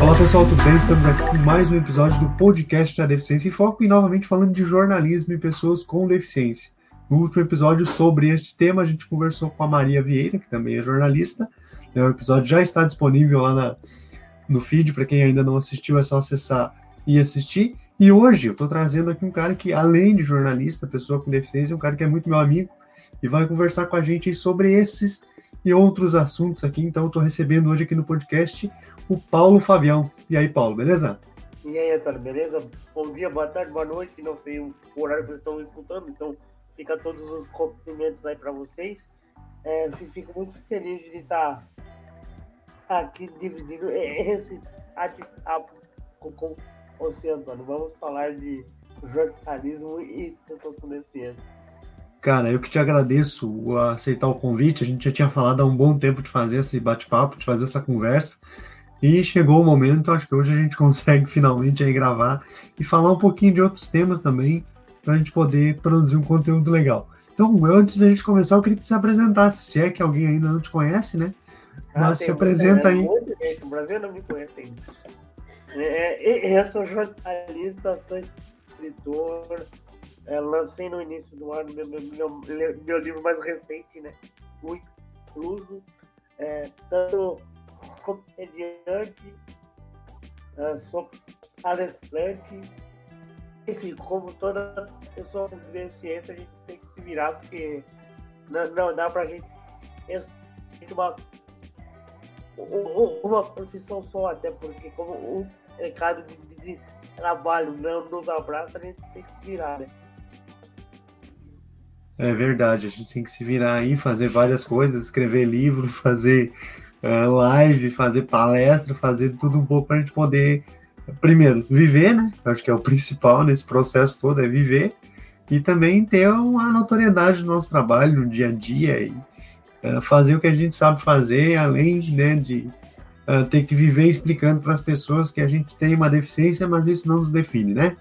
Olá pessoal, tudo bem? Estamos aqui com mais um episódio do podcast da Deficiência em Foco e novamente falando de jornalismo e pessoas com deficiência. No último episódio sobre este tema, a gente conversou com a Maria Vieira, que também é jornalista. O episódio já está disponível lá na, no feed, para quem ainda não assistiu, é só acessar e assistir. E hoje eu estou trazendo aqui um cara que, além de jornalista, pessoa com deficiência, é um cara que é muito meu amigo e vai conversar com a gente sobre esses e outros assuntos aqui. Então, estou recebendo hoje aqui no podcast o Paulo Fabião. E aí, Paulo, beleza? E aí, Antônio, beleza? Bom dia, boa tarde, boa noite. Não sei o horário que vocês estão escutando, então fica todos os cumprimentos aí para vocês. É, fico muito feliz de estar aqui dividindo esse bate-papo com, com você, Antônio. Vamos falar de jornalismo e pessoas com deficiência. Cara, eu que te agradeço aceitar o convite. A gente já tinha falado há um bom tempo de fazer esse bate-papo, de fazer essa conversa. E chegou o momento, acho que hoje a gente consegue finalmente aí gravar e falar um pouquinho de outros temas também, para a gente poder produzir um conteúdo legal. Então, antes da gente começar, eu queria que você apresentasse, se é que alguém ainda não te conhece, né? Ah, Mas se apresenta aí. o Brasil não me conhece ainda. É, é, eu sou jornalista, sou escritor, é, lancei no início do ano meu, meu, meu, meu livro mais recente, né? O Incluso. É, tanto comediante, uh, sou palestrante, enfim, como toda pessoa com deficiência, a gente tem que se virar, porque não, não dá pra gente uma, uma profissão só, até porque como o mercado de, trabalho não nos abraça, a gente tem que se virar, né? É verdade, a gente tem que se virar aí, fazer várias coisas, escrever livro, fazer live, fazer palestra, fazer tudo um pouco para a gente poder, primeiro, viver, né? Acho que é o principal nesse processo todo, é viver, e também ter uma notoriedade do nosso trabalho no dia a dia e uh, fazer o que a gente sabe fazer, além né, de uh, ter que viver explicando para as pessoas que a gente tem uma deficiência, mas isso não nos define, né?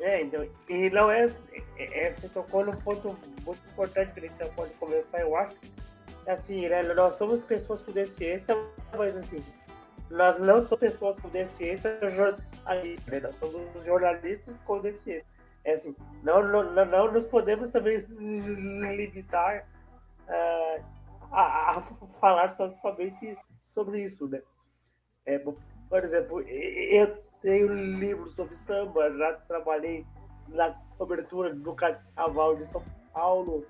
É, então, e não é, é, é você tocou num ponto muito importante que a gente pode começar, eu acho, assim, né, nós somos pessoas com deficiência, mas assim, nós não somos pessoas com deficiência jornalistas, né? nós somos jornalistas com deficiência. É assim, não, não, não nos podemos também limitar uh, a, a, falar somente sobre isso, né? É, por exemplo, eu tenho livros sobre samba, já trabalhei na cobertura do Carnaval de São Paulo,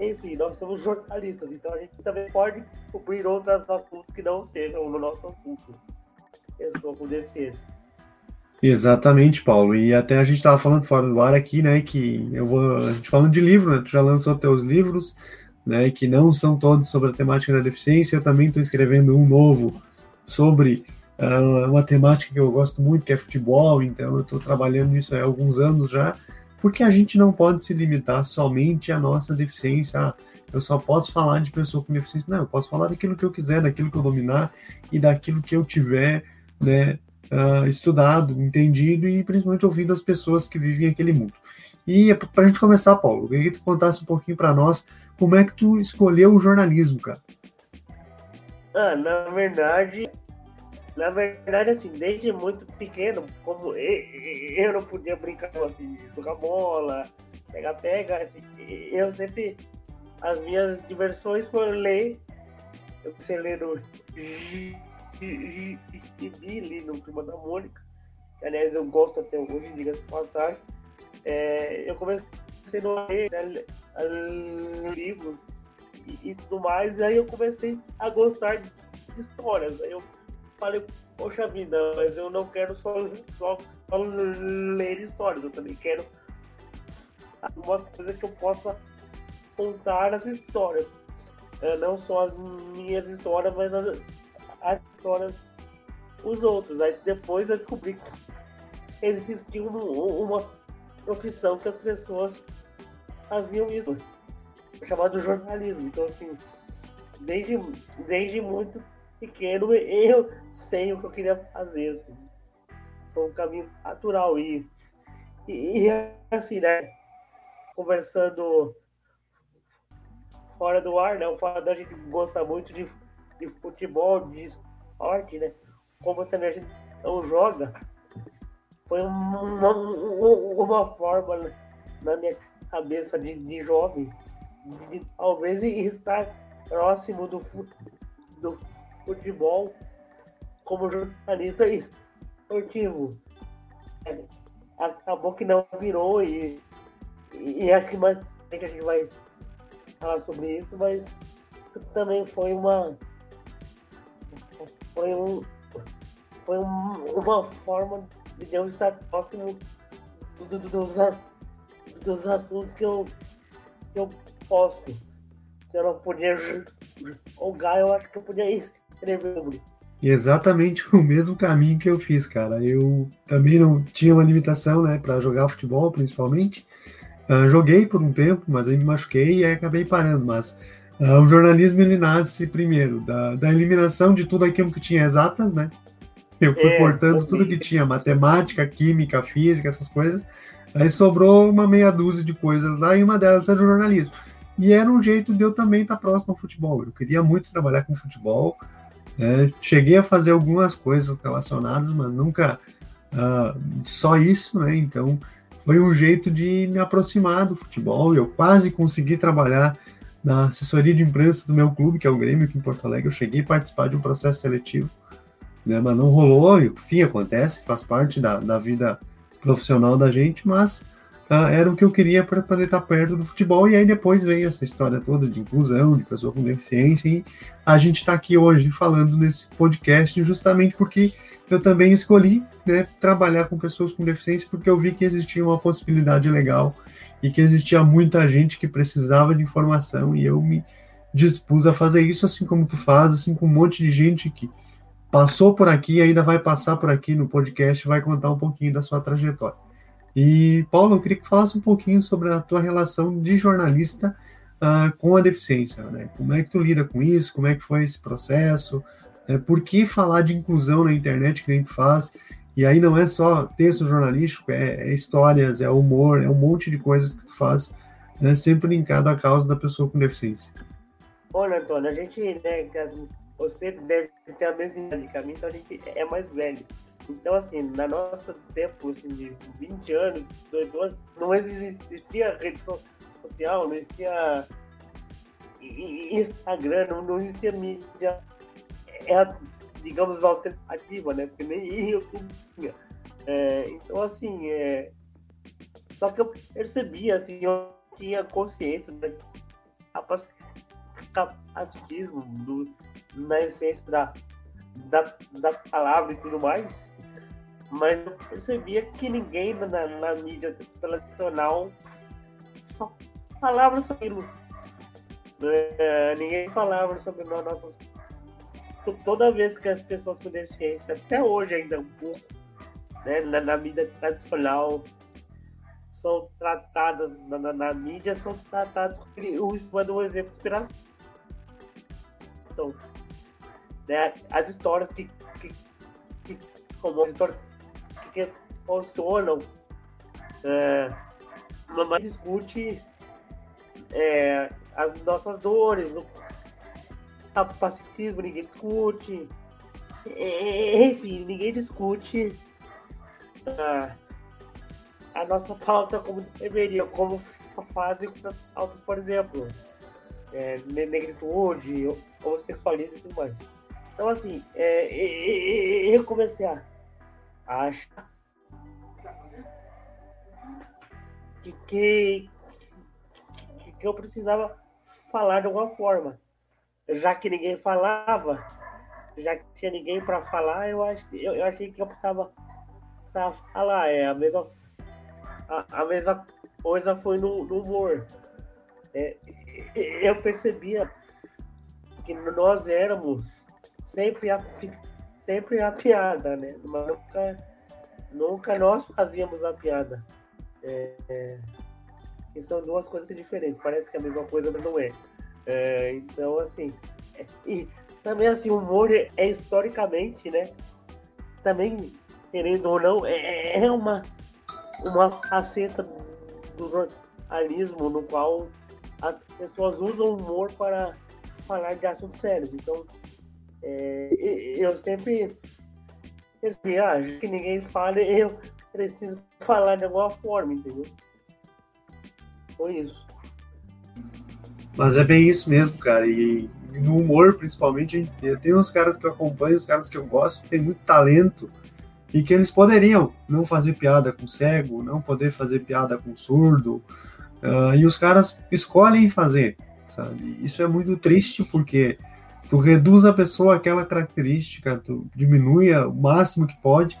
enfim, nós somos jornalistas, então a gente também pode cobrir outros assuntos que não sejam no nosso assunto. Pessoa com deficiência. Exatamente, Paulo. E até a gente estava falando fora do ar aqui, né? Que eu vou. A gente falando de livro, né? Tu já lançou teus livros, né? Que não são todos sobre a temática da deficiência. Eu também estou escrevendo um novo sobre uh, uma temática que eu gosto muito, que é futebol. Então eu estou trabalhando nisso há alguns anos já porque a gente não pode se limitar somente à nossa deficiência. Ah, eu só posso falar de pessoa com deficiência. Não, eu posso falar daquilo que eu quiser, daquilo que eu dominar e daquilo que eu tiver né, uh, estudado, entendido e principalmente ouvindo as pessoas que vivem aquele mundo. E para a gente começar, Paulo, eu queria que tu contasse um pouquinho para nós como é que tu escolheu o jornalismo, cara. Ah, na verdade, na verdade, assim, desde muito pequeno, como eu não podia brincar assim, jogar bola, pega-pega, assim, eu sempre. As minhas diversões foram ler. Eu comecei lendo Gibi no Turma da Mônica. Que, aliás, eu gosto até hoje, diga-se passagem. É, eu comecei a ler né, livros e, e tudo mais, e aí eu comecei a gostar de histórias. Aí eu falei, poxa vida, mas eu não quero só, só, só ler histórias, eu também quero alguma coisa que eu possa contar as histórias. É, não só as minhas histórias, mas as, as histórias dos outros. Aí depois eu descobri que existia uma profissão que as pessoas faziam isso, chamado jornalismo. Então, assim, desde, desde muito pequeno, eu sei o que eu queria fazer. Assim. Foi um caminho natural. E, e, e assim, né? Conversando fora do ar, né? O fato da gente gosta muito de, de futebol, de esporte, né? como também a gente não joga, foi uma, uma forma na minha cabeça de, de jovem de talvez estar próximo do, do futebol como jornalista esportivo. Acabou que não virou e, e acho que mais a gente vai falar sobre isso, mas também foi uma foi um foi um, uma forma de eu estar próximo do, do, dos, dos assuntos que eu, que eu posto. Se eu não podia jogar, eu acho que eu podia escrever. Exatamente o mesmo caminho que eu fiz, cara. Eu também não tinha uma limitação, né, para jogar futebol, principalmente. Uh, joguei por um tempo, mas aí me machuquei e aí acabei parando. Mas uh, o jornalismo ele nasce primeiro da, da eliminação de tudo aquilo que tinha exatas, né? Eu fui é, cortando tudo que tinha, matemática, química, física, essas coisas. Aí sobrou uma meia dúzia de coisas lá e uma delas era o jornalismo. E era um jeito de eu também estar próximo ao futebol. Eu queria muito trabalhar com futebol. Né? Cheguei a fazer algumas coisas relacionadas, mas nunca uh, só isso, né? Então foi um jeito de me aproximar do futebol. Eu quase consegui trabalhar na assessoria de imprensa do meu clube, que é o Grêmio aqui em Porto Alegre. Eu cheguei a participar de um processo seletivo né? Mas não rolou, enfim, acontece, faz parte da, da vida profissional da gente, mas uh, era o que eu queria para poder estar perto do futebol, e aí depois veio essa história toda de inclusão, de pessoa com deficiência, e a gente está aqui hoje falando nesse podcast justamente porque eu também escolhi né, trabalhar com pessoas com deficiência, porque eu vi que existia uma possibilidade legal e que existia muita gente que precisava de informação, e eu me dispus a fazer isso assim como tu faz, assim com um monte de gente que passou por aqui, ainda vai passar por aqui no podcast, vai contar um pouquinho da sua trajetória. E, Paulo, eu queria que falasse um pouquinho sobre a tua relação de jornalista uh, com a deficiência, né? Como é que tu lida com isso? Como é que foi esse processo? É, por que falar de inclusão na internet que a gente faz? E aí não é só texto jornalístico, é, é histórias, é humor, é um monte de coisas que tu faz, né, sempre linkado à causa da pessoa com deficiência. Olha, Antônio, a gente, né, você deve ter a mesma idade que a mim, então a gente é mais velho. Então, assim, na nossa tempo, assim, de 20 anos, 18 anos, não existia rede social, não existia Instagram, não, existia mídia, é, digamos, alternativa, né? Porque nem YouTube tinha. É, então, assim, é... só que eu percebia, assim, eu tinha consciência da capacitismo do, na essência da, da, da palavra e tudo mais, mas eu percebia que ninguém na, na mídia tradicional falava sobre aquilo. É, ninguém falava sobre nós, nossas. Toda vez que as pessoas com deficiência, até hoje ainda um pouco, né, na, na mídia tradicional, são tratadas na, na, na mídia, são tratadas como um exemplo de inspiração né? As histórias que, que, que como as histórias que, funcionam, é, mas discute é, as nossas dores, o capacitismo, ninguém discute, enfim, ninguém discute a, a nossa pauta como deveria, como fazem as pautas, por exemplo, é, negritude, homossexualismo e tudo mais. Então, assim, é, eu comecei a achar que, que, que eu precisava falar de alguma forma. Já que ninguém falava, já que tinha ninguém para falar, eu, ach, eu, eu, achei que eu precisava falar. É a mesma, a, a mesma coisa foi no, no humor. É, eu percebia que nós éramos sempre a, sempre a piada, né? Mas nunca, nunca nós fazíamos a piada. É, é, e são duas coisas diferentes. Parece que é a mesma coisa, mas não é. é então, assim. E também, assim, o humor é, é, historicamente, né? Também, querendo ou não, é, é uma, uma faceta do jornalismo no qual as pessoas usam o humor para falar de assuntos sérios. Então, é, eu sempre eles viajam, que ninguém fale, eu preciso falar de alguma forma, entendeu? Foi isso. Mas é bem isso mesmo, cara. E no humor, principalmente, eu tenho uns caras que eu acompanho, os caras que eu gosto, tem muito talento e que eles poderiam não fazer piada com cego, não poder fazer piada com surdo, uh, e os caras escolhem fazer, sabe? Isso é muito triste porque tu reduz a pessoa àquela característica, tu diminui o máximo que pode,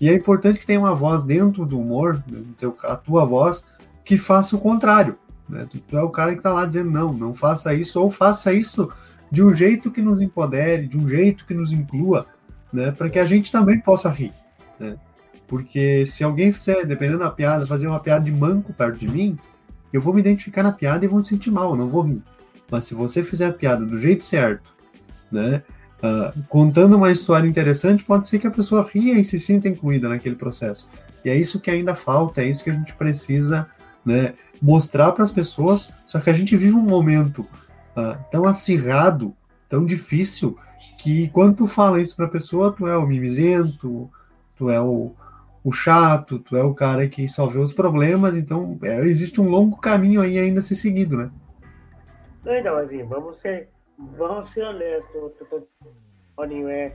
e é importante que tenha uma voz dentro do humor, né, a tua voz, que faça o contrário. Né? Tu, tu é o cara que está lá dizendo, não, não faça isso, ou faça isso de um jeito que nos empodere, de um jeito que nos inclua, né, para que a gente também possa rir. Né? Porque se alguém fizer, dependendo da piada, fazer uma piada de manco perto de mim, eu vou me identificar na piada e vou me sentir mal, eu não vou rir. Mas se você fizer a piada do jeito certo, né, uh, contando uma história interessante, pode ser que a pessoa ria e se sinta incluída naquele processo. E é isso que ainda falta, é isso que a gente precisa né, mostrar para as pessoas. Só que a gente vive um momento uh, tão acirrado, tão difícil, que quando tu fala isso para a pessoa, tu é o mimizento, tu é o, o chato, tu é o cara que só vê os problemas, então é, existe um longo caminho aí ainda a ser seguido, né? Não, então, assim, vamos ser, vamos ser honestos, Toninho, é,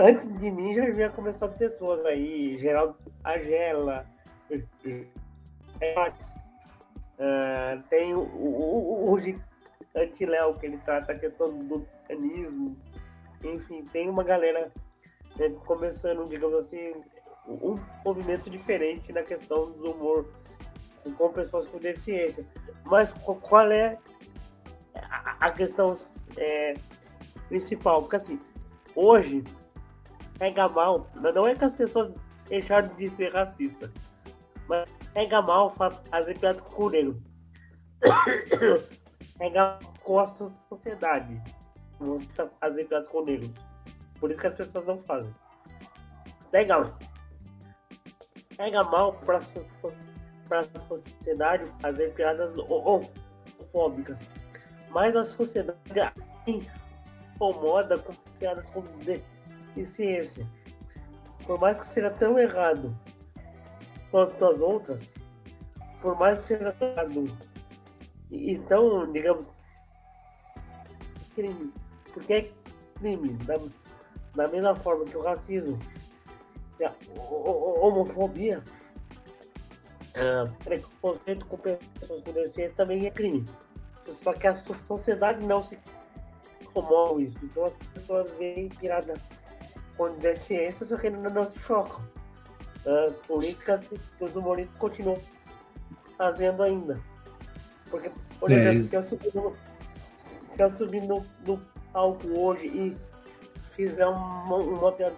antes de mim já havia começado pessoas aí, Geraldo Agela, uh, tem o, o, o, o Léo, que ele trata a questão do anismo, enfim, tem uma galera né, começando, digamos assim, um movimento diferente na questão do humor com pessoas com deficiência. Mas qual é a questão é, principal? Porque assim, hoje pega mal, não é que as pessoas deixaram de ser racistas, mas pega mal fazer piadas com o negro. pega com a sociedade. Fazer piadas com o negro. Por isso que as pessoas não fazem. Pega, pega mal para a sociedade fazer piadas homofóbicas. Mas a sociedade incomoda com piadas com deficiência. Por mais que seja tão errado quanto as outras, por mais que seja tão errado. Então, digamos, crime. Porque é crime. Da, da mesma forma que o racismo a homofobia, uh, preconceito com pessoas com deficiência também é crime. Só que a sociedade não se comove isso. Então as pessoas veem pirada com deficiência, só que não, não se chocam. Uh, por isso que, as, que, os humoristas continuam fazendo ainda. Porque, por é exemplo, se eu subir no, se eu subir no, no palco hoje e fizer uma, uma piada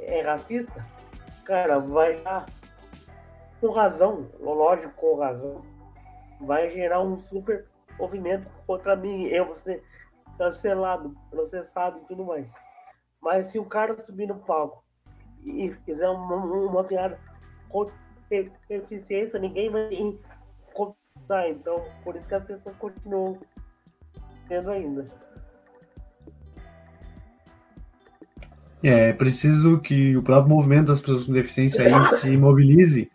é, racista, cara, vai dar com razão, lógico, com razão, vai gerar um super movimento contra mim, eu vou ser cancelado, processado e tudo mais. Mas se o cara subir no palco e fizer uma, uma piada com eficiência, ninguém vai contar. Então, por isso que as pessoas continuam tendo ainda. É preciso que o próprio movimento das pessoas com deficiência se mobilize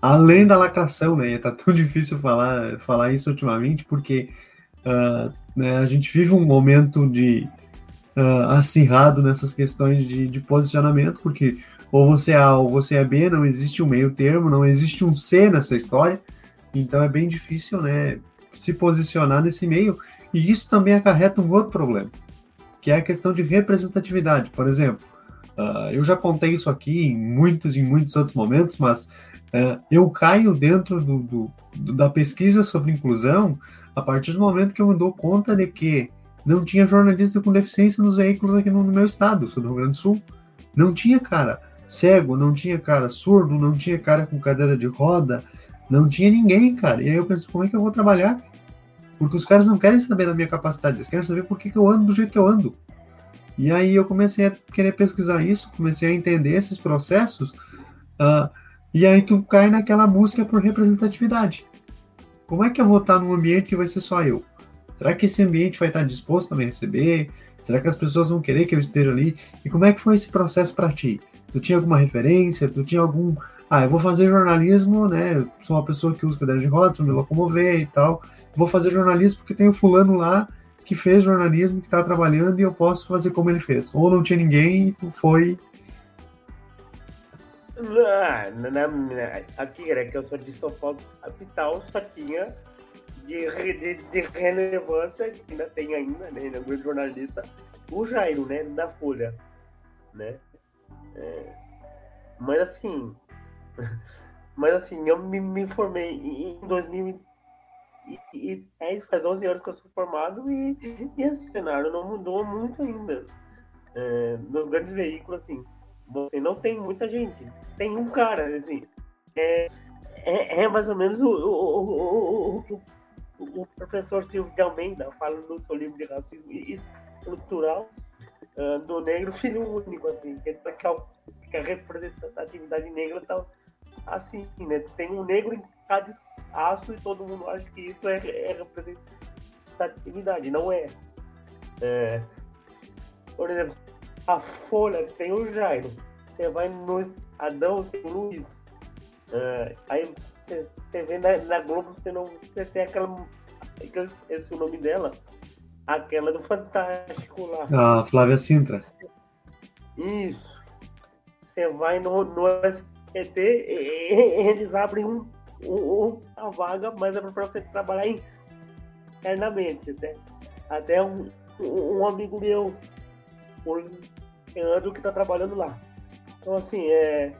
além da lacração, né? Tá tão difícil falar, falar isso ultimamente, porque uh, né, a gente vive um momento de uh, acirrado nessas questões de, de, posicionamento, porque ou você é A ou você é B, não existe um meio termo, não existe um C nessa história, então é bem difícil, né, se posicionar nesse meio, e isso também acarreta um outro problema, que é a questão de representatividade. Por exemplo, uh, eu já contei isso aqui em muitos e muitos outros momentos, mas eu caio dentro do, do, da pesquisa sobre inclusão a partir do momento que eu me dou conta de que não tinha jornalista com deficiência nos veículos aqui no, no meu estado, sou do Rio Grande do Sul. Não tinha cara cego, não tinha cara surdo, não tinha cara com cadeira de roda, não tinha ninguém, cara. E aí eu penso, como é que eu vou trabalhar? Porque os caras não querem saber da minha capacidade, eles querem saber por que, que eu ando do jeito que eu ando. E aí eu comecei a querer pesquisar isso, comecei a entender esses processos, uh, e aí tu cai naquela busca por representatividade. Como é que eu vou estar num ambiente que vai ser só eu? Será que esse ambiente vai estar disposto a me receber? Será que as pessoas vão querer que eu esteja ali? E como é que foi esse processo para ti? Tu tinha alguma referência? Tu tinha algum. Ah, eu vou fazer jornalismo, né? Eu sou uma pessoa que usa cadeira de para me locomover e tal. Vou fazer jornalismo porque tem o fulano lá que fez jornalismo, que está trabalhando e eu posso fazer como ele fez. Ou não tinha ninguém e tu foi. Aqui era que eu sou de São Paulo, capital, só tinha de, de, de relevância, que ainda tem ainda, né? Um grande jornalista, o Jairo, né? Da Folha, né? É, mas assim, mas assim, eu me, me formei em 2010, faz 11 anos que eu sou formado e, e esse cenário não mudou muito ainda. É, nos grandes veículos, assim, você não tem muita gente, tem um cara, assim, é, é, é mais ou menos o, o, o, o, o professor Silvio de Almeida fala no seu livro de racismo estrutural uh, do negro filho único, assim, que, é que a representatividade negra tá assim, né? Tem um negro em cada espaço e todo mundo acha que isso é, é representatividade, não é. é. Por exemplo, a Folha tem o Jairo, você vai no Adão, tem o Luiz. Uh, aí você vê na, na, Globo, você não você tem aquela. Esse é o nome dela. Aquela do Fantástico lá. A Flávia Sintra. Isso. Você vai no, no SBT, eles abrem um, um, uma vaga, mas é para você trabalhar internamente. Né? Até um, um amigo meu, o Leandro, que está trabalhando lá. Então, assim, é,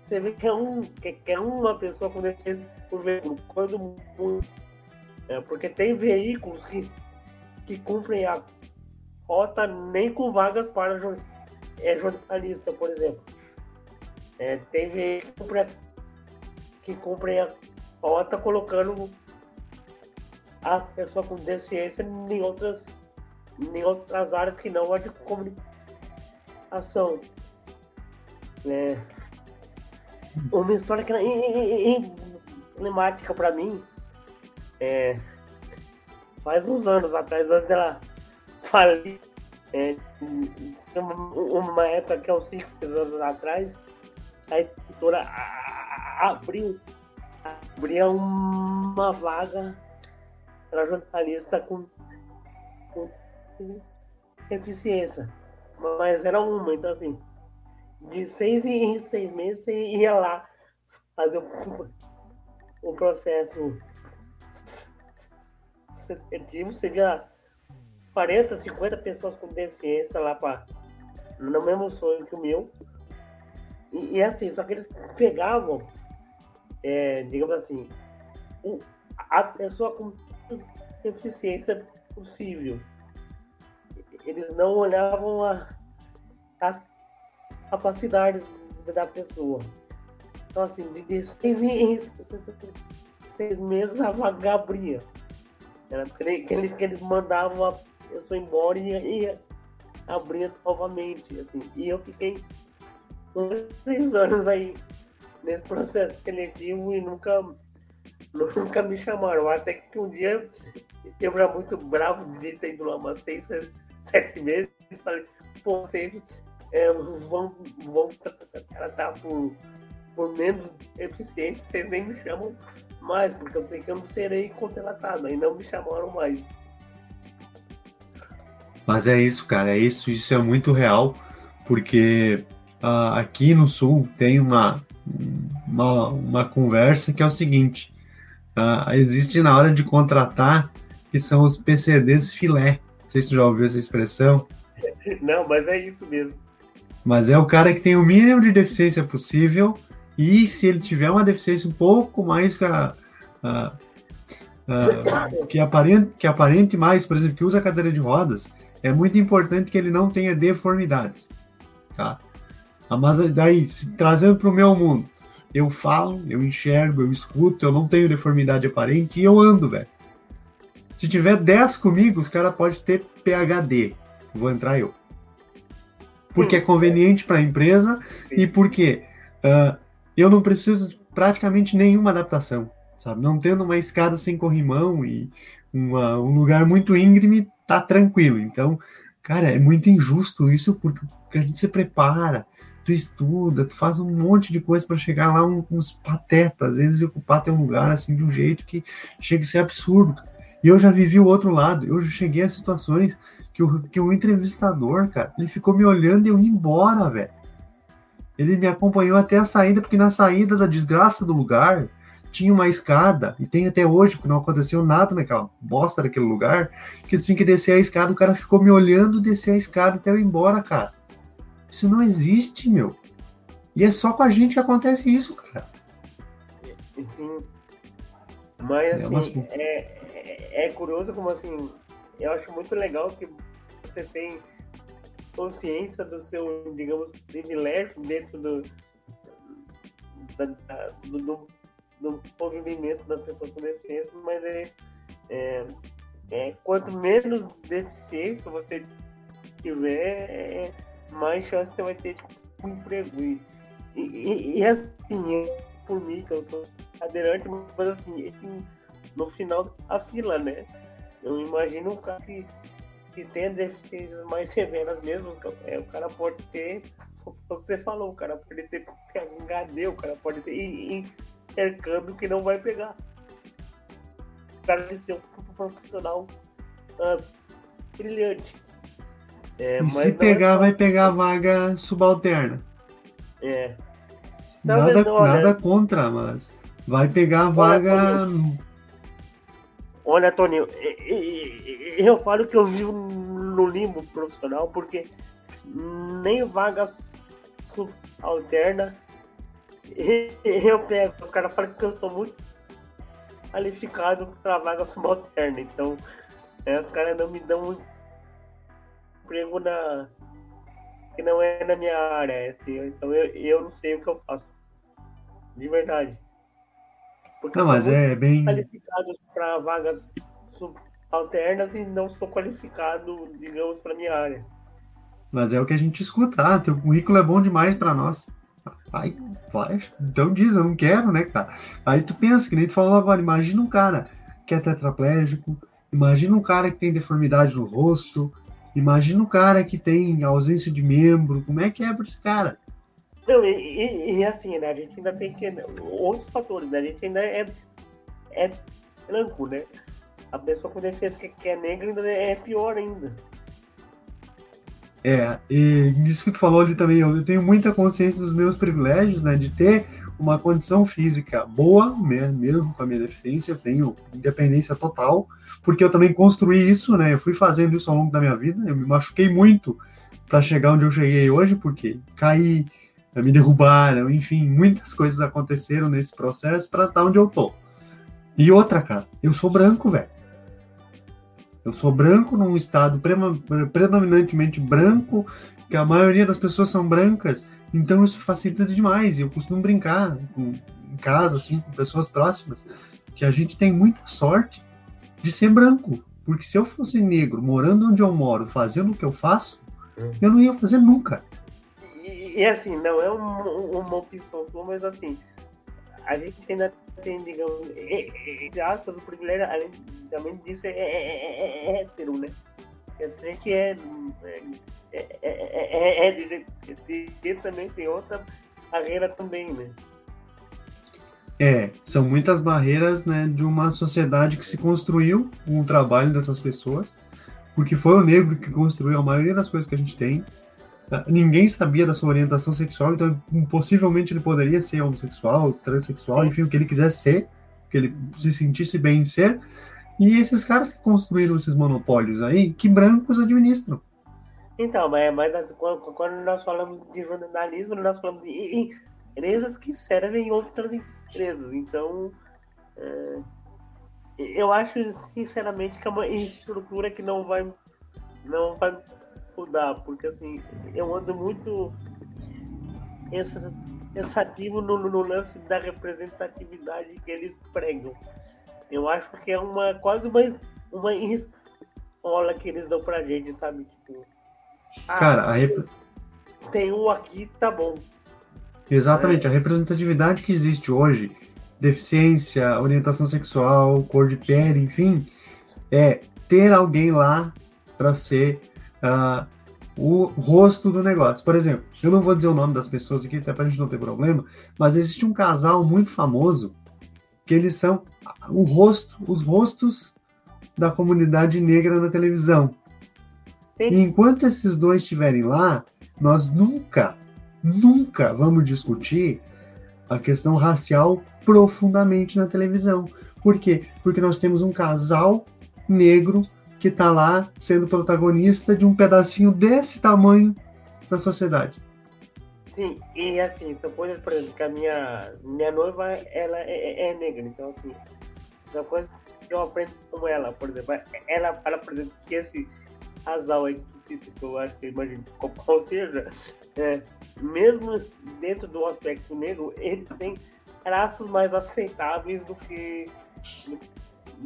você vê que é, um, que, que é uma pessoa com deficiência por veículo, quando. É, porque tem veículos que que cumprem a rota nem com vagas para é, jornalista, por exemplo. É, tem veículos que cumprem a rota colocando a pessoa com deficiência em outras, em outras áreas que não a de comunicação. É, uma história que é emblemática para mim é faz uns anos atrás, antes dela falir. É, uma época que é uns 5, 6 anos atrás, a editora abriu, abria uma vaga para jornalista com, com eficiência. Mas era uma, então assim, de seis em seis meses você ia lá fazer o, o processo seletivo, você via 40, 50 pessoas com deficiência lá para no mesmo sonho que o meu. E, e assim, só que eles pegavam, é, digamos assim, a pessoa com deficiência possível. Eles não olhavam a, as capacidades da pessoa. Então, assim, de seis, seis meses a vaga abria. Era porque eles, que eles mandavam a pessoa embora e ia abrir novamente, assim. E eu fiquei três anos aí nesse processo seletivo e nunca, nunca me chamaram. Até que um dia eu era muito bravo de ter ido lá umas seis, sete meses falei, pô, vocês é, vão, vão tratar por, por menos eficientes, vocês nem me chamam mais, porque eu sei que eu não serei contratado, aí não me chamaram mais. Mas é isso, cara, é isso, isso é muito real, porque uh, aqui no Sul tem uma, uma, uma, conversa que é o seguinte: uh, existe na hora de contratar que são os PCDs filé. Não sei se você já ouviu essa expressão. Não, mas é isso mesmo. Mas é o cara que tem o mínimo de deficiência possível e se ele tiver uma deficiência um pouco mais a, a, a, que, aparente, que aparente mais, por exemplo, que usa cadeira de rodas, é muito importante que ele não tenha deformidades. Tá? Ah, mas daí, trazendo para o meu mundo, eu falo, eu enxergo, eu escuto, eu não tenho deformidade aparente e eu ando, velho. Se tiver 10 comigo, os caras podem ter PHD. Vou entrar eu. Porque é conveniente para a empresa e porque uh, eu não preciso de praticamente nenhuma adaptação, sabe? Não tendo uma escada sem corrimão e uma, um lugar muito íngreme, tá tranquilo. Então, cara, é muito injusto isso porque, a gente se prepara, tu tu estuda, tu faz um monte de coisa para chegar lá um, uns patetas, às vezes ocupar teu lugar assim de um jeito que chega a ser absurdo. E eu já vivi o outro lado, eu já cheguei a situações que o, que o entrevistador, cara, ele ficou me olhando e eu ia embora, velho. Ele me acompanhou até a saída, porque na saída da desgraça do lugar tinha uma escada, e tem até hoje, porque não aconteceu nada naquela bosta daquele lugar, que eu tinha que descer a escada, o cara ficou me olhando descer a escada até eu ir embora, cara. Isso não existe, meu. E é só com a gente que acontece isso, cara. Sim. Mas, é assim, é, é, é curioso como, assim, eu acho muito legal que você tem consciência do seu, digamos, privilégio dentro do, da, do, do, do, movimento das pessoas com deficiência, mas é, é, é quanto menos deficiência você tiver, é, mais chance você vai ter de um emprego. E, e, e assim, por mim, que eu sou cadeirante, mas assim, no final da fila, né? Eu imagino um cara que, que tem deficiências mais severas mesmo, é, o cara pode ter, o que você falou, o cara pode ter PHD, o cara pode ter intercâmbio que não vai pegar. O cara tem ser um profissional uh, brilhante. É, e se pegar, é vai pegar a vaga subalterna. É. Nada, nada contra, mas vai pegar a vaga. Olha, Toninho, eu falo que eu vivo no limbo profissional porque nem vagas subalterna eu pego. Os caras falam que eu sou muito qualificado para vaga subalterna. Então, é, os caras não me dão emprego na que não é na minha área, assim, então eu, eu não sei o que eu faço. De verdade. Porque não, mas é bem qualificado para vagas alternas e não sou qualificado, digamos, para minha área. Mas é o que a gente escuta. Ah, teu currículo é bom demais para nós. Aí, vai, então diz, eu não quero, né, cara? Aí tu pensa, que nem tu falou agora, imagina um cara que é tetraplégico, imagina um cara que tem deformidade no rosto, Imagina o cara que tem ausência de membro, como é que é para esse cara? Não, e, e, e, assim, né? A gente ainda tem que. Outros fatores, né? A gente ainda é, é branco, né? A pessoa com deficiência que, que é negra ainda é pior ainda. É, e isso que tu falou ali também, eu tenho muita consciência dos meus privilégios, né? De ter uma condição física boa, mesmo com a minha deficiência, eu tenho independência total, porque eu também construí isso, né? Eu fui fazendo isso ao longo da minha vida, eu me machuquei muito para chegar onde eu cheguei hoje, porque caí, me derrubaram, enfim, muitas coisas aconteceram nesse processo para estar onde eu tô. E outra, cara, eu sou branco, velho. Eu sou branco num estado predominantemente branco, que a maioria das pessoas são brancas, então isso facilita demais. Eu costumo brincar com, em casa, assim, com pessoas próximas, que a gente tem muita sorte de ser branco. Porque se eu fosse negro, morando onde eu moro, fazendo o que eu faço, hum. eu não ia fazer nunca. E, assim, não é uma, uma opção sua, mas assim, a gente ainda tem, digamos, entre aspas, o privilégio, além também disso, é, é, é, é hétero, né? A gente é, é, é, é, de, também tem outra barreira também, né? É, são muitas barreiras né, de uma sociedade que se construiu com o trabalho dessas pessoas, porque foi o negro que construiu a maioria das coisas que a gente tem. Ninguém sabia da sua orientação sexual, então possivelmente ele poderia ser homossexual, transexual, enfim, o que ele quisesse ser, que ele se sentisse bem em ser, e esses caras que construíram esses monopólios aí, que brancos administram. Então, mas, mas quando, quando nós falamos de jornalismo, nós falamos de empresas que servem em outras empresas. Então, é, eu acho sinceramente que é uma estrutura que não vai, não vai mudar, porque assim, eu ando muito pensativo no, no lance da representatividade que eles pregam. Eu acho que é uma quase uma, uma escola que eles dão pra gente, sabe? Tipo, ah, Cara, a rep... tem um aqui, tá bom. Exatamente, é. a representatividade que existe hoje, deficiência, orientação sexual, cor de pele, enfim, é ter alguém lá para ser uh, o rosto do negócio. Por exemplo, eu não vou dizer o nome das pessoas aqui, até para a gente não ter problema, mas existe um casal muito famoso que eles são o rosto, os rostos da comunidade negra na televisão. Sim. E enquanto esses dois estiverem lá, nós nunca, nunca vamos discutir a questão racial profundamente na televisão. Por quê? Porque nós temos um casal negro que está lá sendo protagonista de um pedacinho desse tamanho da sociedade. Sim, e assim, são coisas, por exemplo, que a minha, minha noiva, ela é, é, é negra, então assim, são coisas que eu aprendo com ela, por exemplo, ela fala, por exemplo, que esse casal aí que que eu acho que eu imagino qual seja, é, mesmo dentro do aspecto negro, eles têm traços mais aceitáveis do que, do,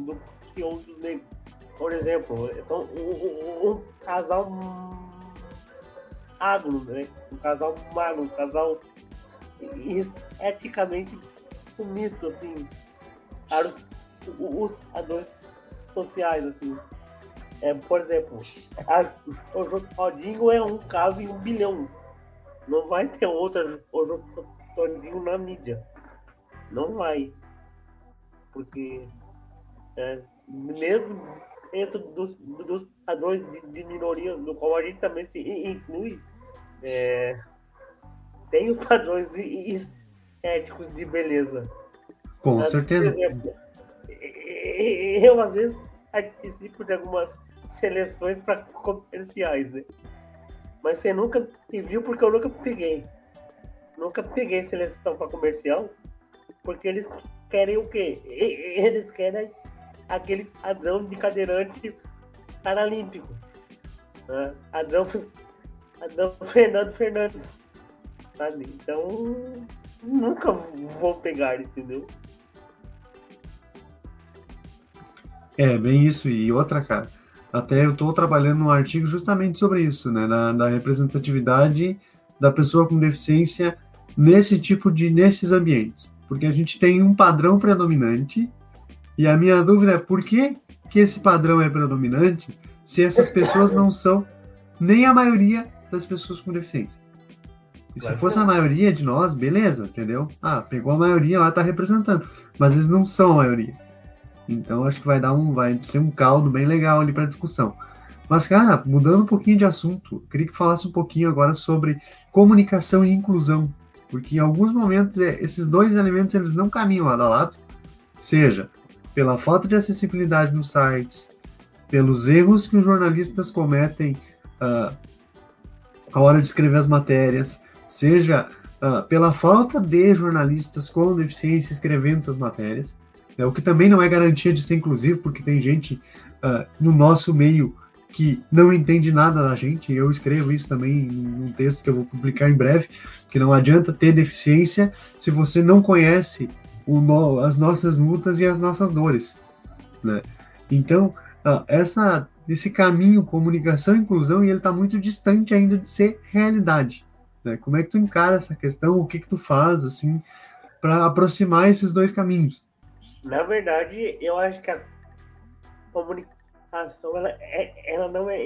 do que outros negros por exemplo, são um, um, um casal magro, né? Um casal magro, um casal esteticamente bonito, assim, para os, os padrões sociais, assim. É, por exemplo, a, o Rodinho é um caso em um bilhão. Não vai ter outra o na mídia. Não vai. Porque é, mesmo dentro dos, dos padrões de, de, minorias, no qual a gente também se inclui, é, tem os padrões éticos de beleza. Com certeza. Por exemplo, eu às vezes participo de algumas seleções para comerciais, né? Mas você nunca se viu porque eu nunca peguei. Nunca peguei seleção para comercial, porque eles querem o quê? Eles querem aquele padrão de cadeirante paralímpico. Né? Padrão, padrão Fernando Fernandes. Sabe? Então, nunca vou pegar, entendeu? É, bem isso. E outra, cara, até eu estou trabalhando um artigo justamente sobre isso, né? Da, representatividade da pessoa com deficiência nesse tipo de, nesses ambientes. Porque a gente tem um padrão predominante e a minha dúvida é por que, que esse padrão é predominante se essas pessoas não são nem a maioria das pessoas com deficiência? E se fosse a maioria de nós, beleza, entendeu? Ah, pegou a maioria lá, tá representando. Mas eles não são a maioria. Então acho que vai dar um, vai ter um caldo bem legal ali para discussão. Mas, cara, mudando um pouquinho de assunto, queria que falasse um pouquinho agora sobre comunicação e inclusão. Porque em alguns momentos é, esses dois elementos eles não caminham lado a lado. Seja pela falta de acessibilidade nos sites, pelos erros que os jornalistas cometem uh, à hora de escrever as matérias, seja uh, pela falta de jornalistas com deficiência escrevendo essas matérias, né, o que também não é garantia de ser inclusivo, porque tem gente uh, no nosso meio que não entende nada da gente, eu escrevo isso também num texto que eu vou publicar em breve, que não adianta ter deficiência se você não conhece no, as nossas lutas e as nossas dores, né? Então, essa, esse caminho comunicação e inclusão, ele está muito distante ainda de ser realidade, né? Como é que tu encara essa questão? O que que tu faz, assim, para aproximar esses dois caminhos? Na verdade, eu acho que a comunicação, ela, é, ela não é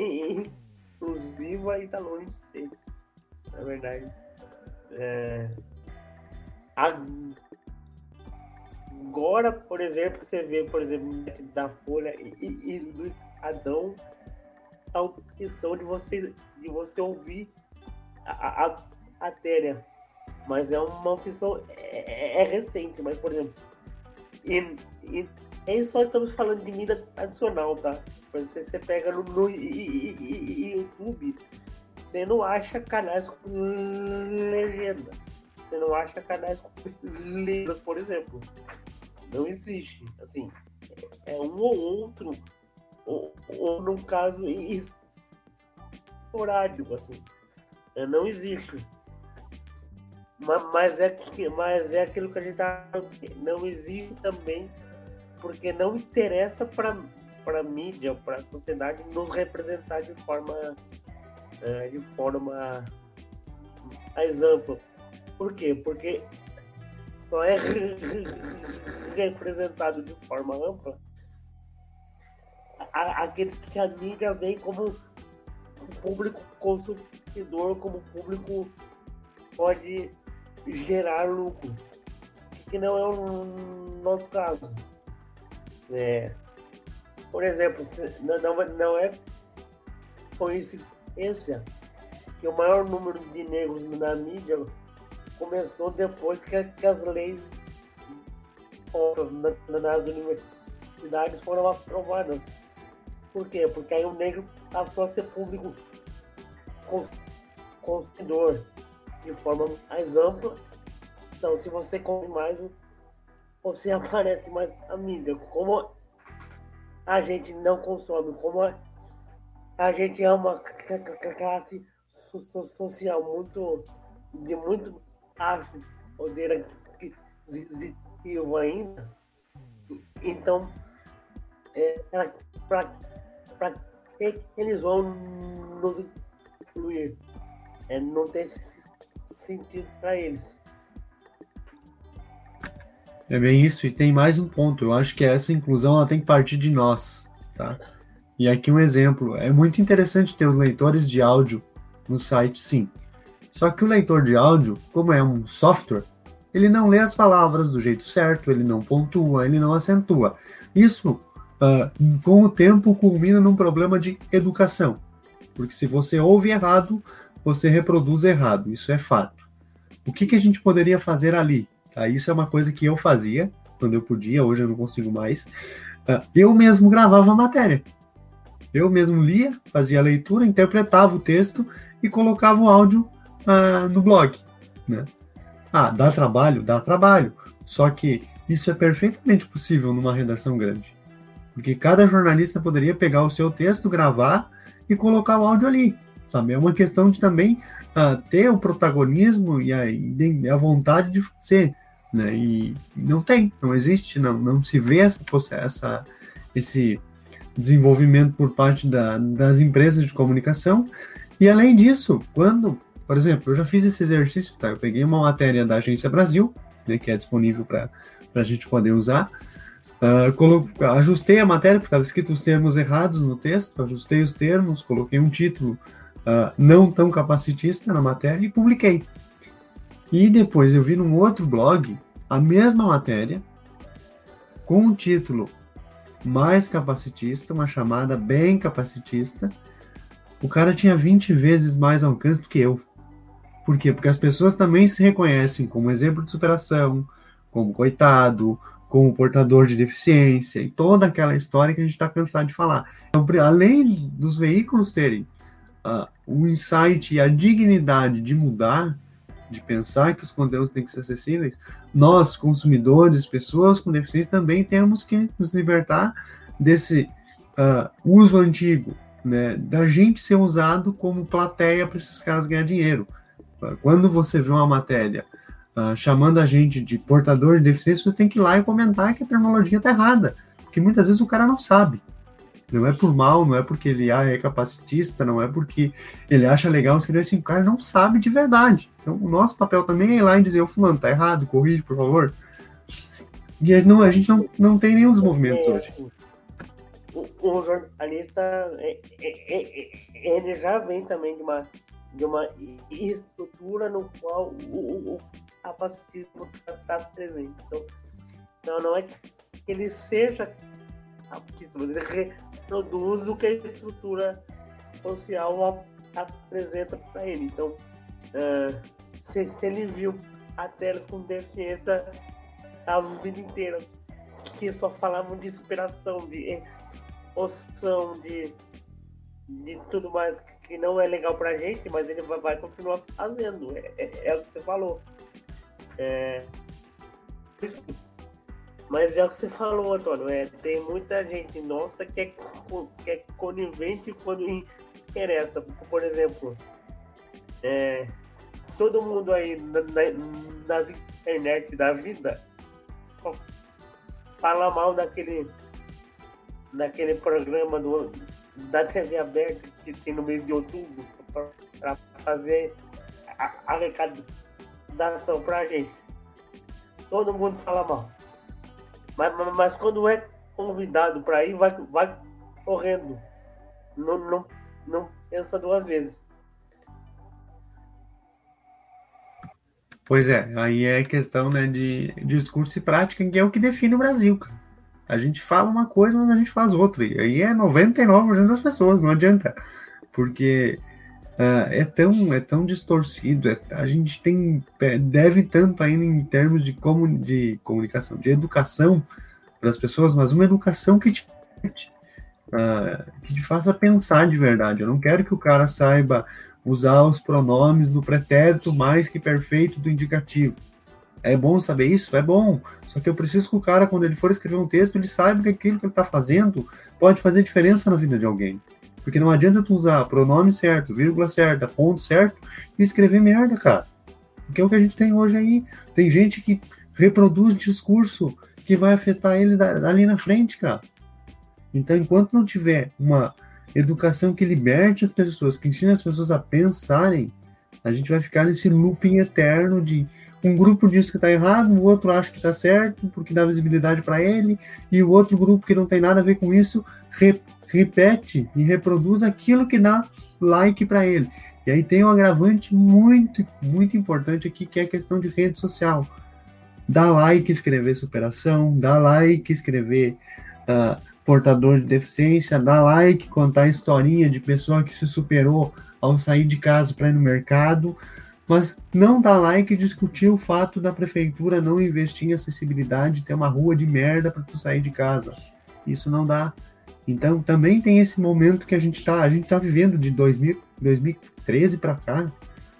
inclusiva e está longe de ser, na verdade. É, a Agora, por exemplo, você vê, por exemplo, da Folha e, e, e do Estadão, a opção de você, de você ouvir a, a, matéria. Mas é uma opção é, é, é recente, mas por exemplo, e, e, aí só estamos falando de mídia tradicional, tá? Você, você pega no, no YouTube, você não acha canais com legenda. Você não acha canais com legendas, por exemplo. Não existe. Assim, é um ou outro, ou, ou num caso esporádico, assim. É, não existe. Mas é, mas é aquilo que a gente tá. Não existe também, porque não interessa para para mídia, para a sociedade nos representar de forma é, de forma mais ampla. Por quê? Porque só é representado de forma ampla aqueles que a mídia vem como público consumidor, como público pode gerar lucro, que não é o nosso caso. É, por exemplo, não, não é coincidência que o maior número de negros na mídia começou depois que, que as leis nas universidades foram aprovadas. Por quê? Porque aí o negro passou a ser público consumidor de forma mais ampla. Então, se você come mais, você aparece mais amiga. Como a gente não consome, como a gente é uma classe social muito de muito baixo poder aquisitivo ainda, então é, para que eles vão nos incluir? É, não tem sentido para eles. É bem isso, e tem mais um ponto. Eu acho que essa inclusão ela tem que partir de nós, tá? E aqui um exemplo. É muito interessante ter os leitores de áudio no site, sim. Só que o leitor de áudio, como é um software, ele não lê as palavras do jeito certo, ele não pontua, ele não acentua. Isso, uh, com o tempo, culmina num problema de educação. Porque se você ouve errado, você reproduz errado. Isso é fato. O que, que a gente poderia fazer ali? Tá? Isso é uma coisa que eu fazia quando eu podia, hoje eu não consigo mais. Uh, eu mesmo gravava a matéria. Eu mesmo lia, fazia a leitura, interpretava o texto e colocava o áudio uh, no blog. Né? Ah, dá trabalho? Dá trabalho. Só que isso é perfeitamente possível numa redação grande. Porque cada jornalista poderia pegar o seu texto, gravar e colocar o áudio ali. Sabe? É uma questão de também uh, ter o protagonismo e a, a vontade de fazer. Né? E não tem, não existe, não, não se vê essa, essa, esse desenvolvimento por parte da, das empresas de comunicação. E além disso, quando, por exemplo, eu já fiz esse exercício, tá? Eu peguei uma matéria da Agência Brasil, né, que é disponível para a gente poder usar. Uh, ajustei a matéria, porque estava escrito os termos errados no texto, ajustei os termos, coloquei um título uh, não tão capacitista na matéria e publiquei. E depois eu vi num outro blog a mesma matéria, com um título mais capacitista, uma chamada bem capacitista. O cara tinha 20 vezes mais alcance do que eu. Por quê? Porque as pessoas também se reconhecem como exemplo de superação, como coitado, como portador de deficiência e toda aquela história que a gente está cansado de falar. Então, além dos veículos terem uh, o insight e a dignidade de mudar, de pensar que os conteúdos têm que ser acessíveis, nós, consumidores, pessoas com deficiência, também temos que nos libertar desse uh, uso antigo, né, da gente ser usado como plateia para esses caras ganhar dinheiro. Quando você vê uma matéria uh, chamando a gente de portador de deficiência, você tem que ir lá e comentar que a terminologia está errada, porque muitas vezes o cara não sabe. Não é por mal, não é porque ele é capacitista, não é porque ele acha legal escrever assim, o cara não sabe de verdade. Então, o nosso papel também é ir lá e dizer, o fulano, tá errado, corrige, por favor. E não, a gente não, não tem nenhum dos movimentos é, hoje. Assim, o, o, jornalista, é, é, é, ele já vem também de uma, de uma estrutura no qual o, o capacitismo está tá presente. Então, então, não é que ele seja capacitista, mas ele reproduz o que a estrutura social apresenta para ele. Então, uh, se, se, ele viu atletas com deficiência a vida inteira que só falavam de inspiração, de emoção, de, de tudo mais que não é legal pra gente, mas ele vai, vai continuar fazendo. É, é, é, o que você falou. É, mas é o que você falou, Antônio. É, tem muita gente nossa que é, que é conivente quando interessa. Por exemplo, é, todo mundo aí na, na, nas internet da vida fala mal daquele, daquele programa do, da TV aberta que tem no mês de outubro para fazer a arrecadação pra gente. Todo mundo fala mal. Mas, mas quando é convidado para ir, vai, vai correndo. Não, não, não pensa duas vezes. Pois é, aí é questão né, de discurso e prática, que é o que define o Brasil, cara. A gente fala uma coisa, mas a gente faz outra. E aí é 99% das pessoas, não adianta. Porque uh, é, tão, é tão distorcido, é, a gente tem deve tanto ainda em termos de, comun, de comunicação, de educação para as pessoas, mas uma educação que te, uh, que te faça pensar de verdade. Eu não quero que o cara saiba usar os pronomes do pretérito mais que perfeito do indicativo. É bom saber isso? É bom. Só que eu preciso que o cara, quando ele for escrever um texto, ele saiba que aquilo que ele está fazendo pode fazer diferença na vida de alguém. Porque não adianta tu usar pronome certo, vírgula certa, ponto certo e escrever merda, cara. Porque é o que a gente tem hoje aí. Tem gente que reproduz discurso que vai afetar ele ali na frente, cara. Então, enquanto não tiver uma educação que liberte as pessoas, que ensine as pessoas a pensarem, a gente vai ficar nesse looping eterno de um grupo diz que está errado, o outro acha que está certo porque dá visibilidade para ele, e o outro grupo que não tem nada a ver com isso re repete e reproduz aquilo que dá like para ele. E aí tem um agravante muito, muito importante aqui, que é a questão de rede social. Dá like, escrever superação, dá like, escrever uh, portador de deficiência, dá like, contar historinha de pessoa que se superou ao sair de casa para ir no mercado, mas não dá like discutir o fato da prefeitura não investir em acessibilidade, ter uma rua de merda para tu sair de casa. Isso não dá. Então também tem esse momento que a gente está, a gente tá vivendo de 2000, 2013 para cá,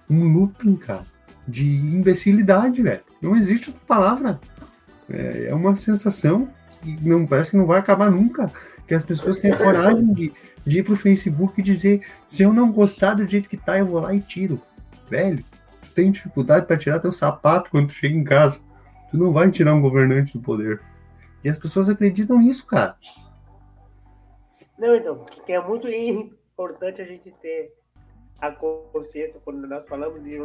um looping, cara, de imbecilidade, velho. Não existe outra palavra. É, é uma sensação não parece que não vai acabar nunca. Que as pessoas têm coragem de, de ir pro Facebook e dizer: se eu não gostar do jeito que tá, eu vou lá e tiro. Velho, tem dificuldade para tirar teu sapato quando tu chega em casa. Tu não vai tirar um governante do poder. E as pessoas acreditam nisso, cara. Não, então, que é muito importante a gente ter a consciência quando nós falamos de,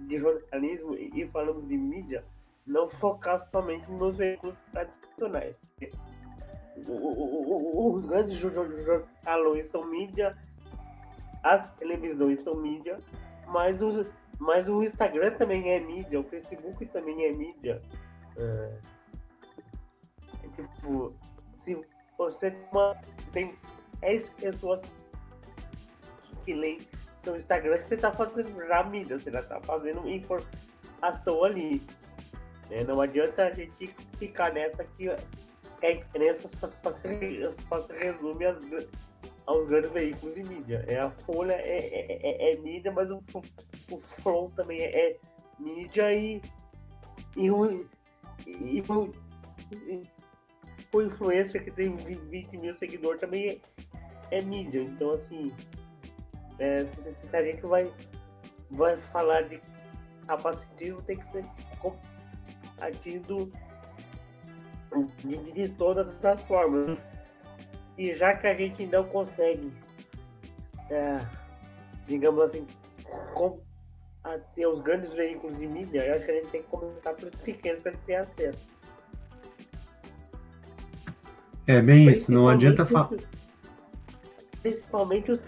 de jornalismo e falamos de mídia não focar somente nos veículos tradicionais. Os grandes jornais são mídia, as televisões são mídia, mas, os, mas o Instagram também é mídia, o Facebook também é mídia. É, é tipo, se você tem 10 pessoas que leem seu Instagram, você está fazendo já mídia, você já está fazendo informação ali. Né? Não adianta a gente ficar nessa que é, nessa só, só, se, só se resume as, aos grandes veículos de mídia. É, a Folha é, é, é, é mídia, mas o, o Front também é, é mídia e, e, o, e, o, e o influencer que tem 20 mil seguidores também é, é mídia. Então, assim, é, se, se, a gente vai, vai falar de capacitismo, tem que ser agindo de, de todas as formas. E já que a gente não consegue, é, digamos assim, com, ter os grandes veículos de mídia, eu acho que a gente tem que começar pelos pequenos para ele ter acesso. É bem isso, não adianta falar. Principalmente os,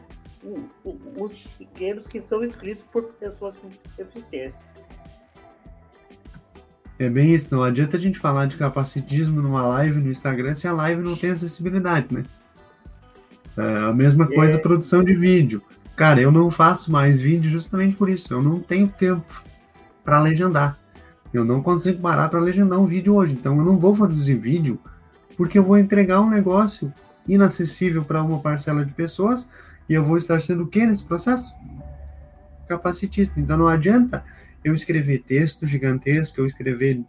os, os pequenos que são escritos por pessoas com deficiência. É bem isso, não adianta a gente falar de capacitismo numa live no Instagram se a live não tem acessibilidade, né? É a mesma coisa é. produção de vídeo. Cara, eu não faço mais vídeo justamente por isso. Eu não tenho tempo para legendar. Eu não consigo parar para legendar um vídeo hoje. Então eu não vou produzir vídeo porque eu vou entregar um negócio inacessível para uma parcela de pessoas e eu vou estar sendo o quê nesse processo? Capacitista. Então não adianta eu escrever texto gigantesco, eu escrever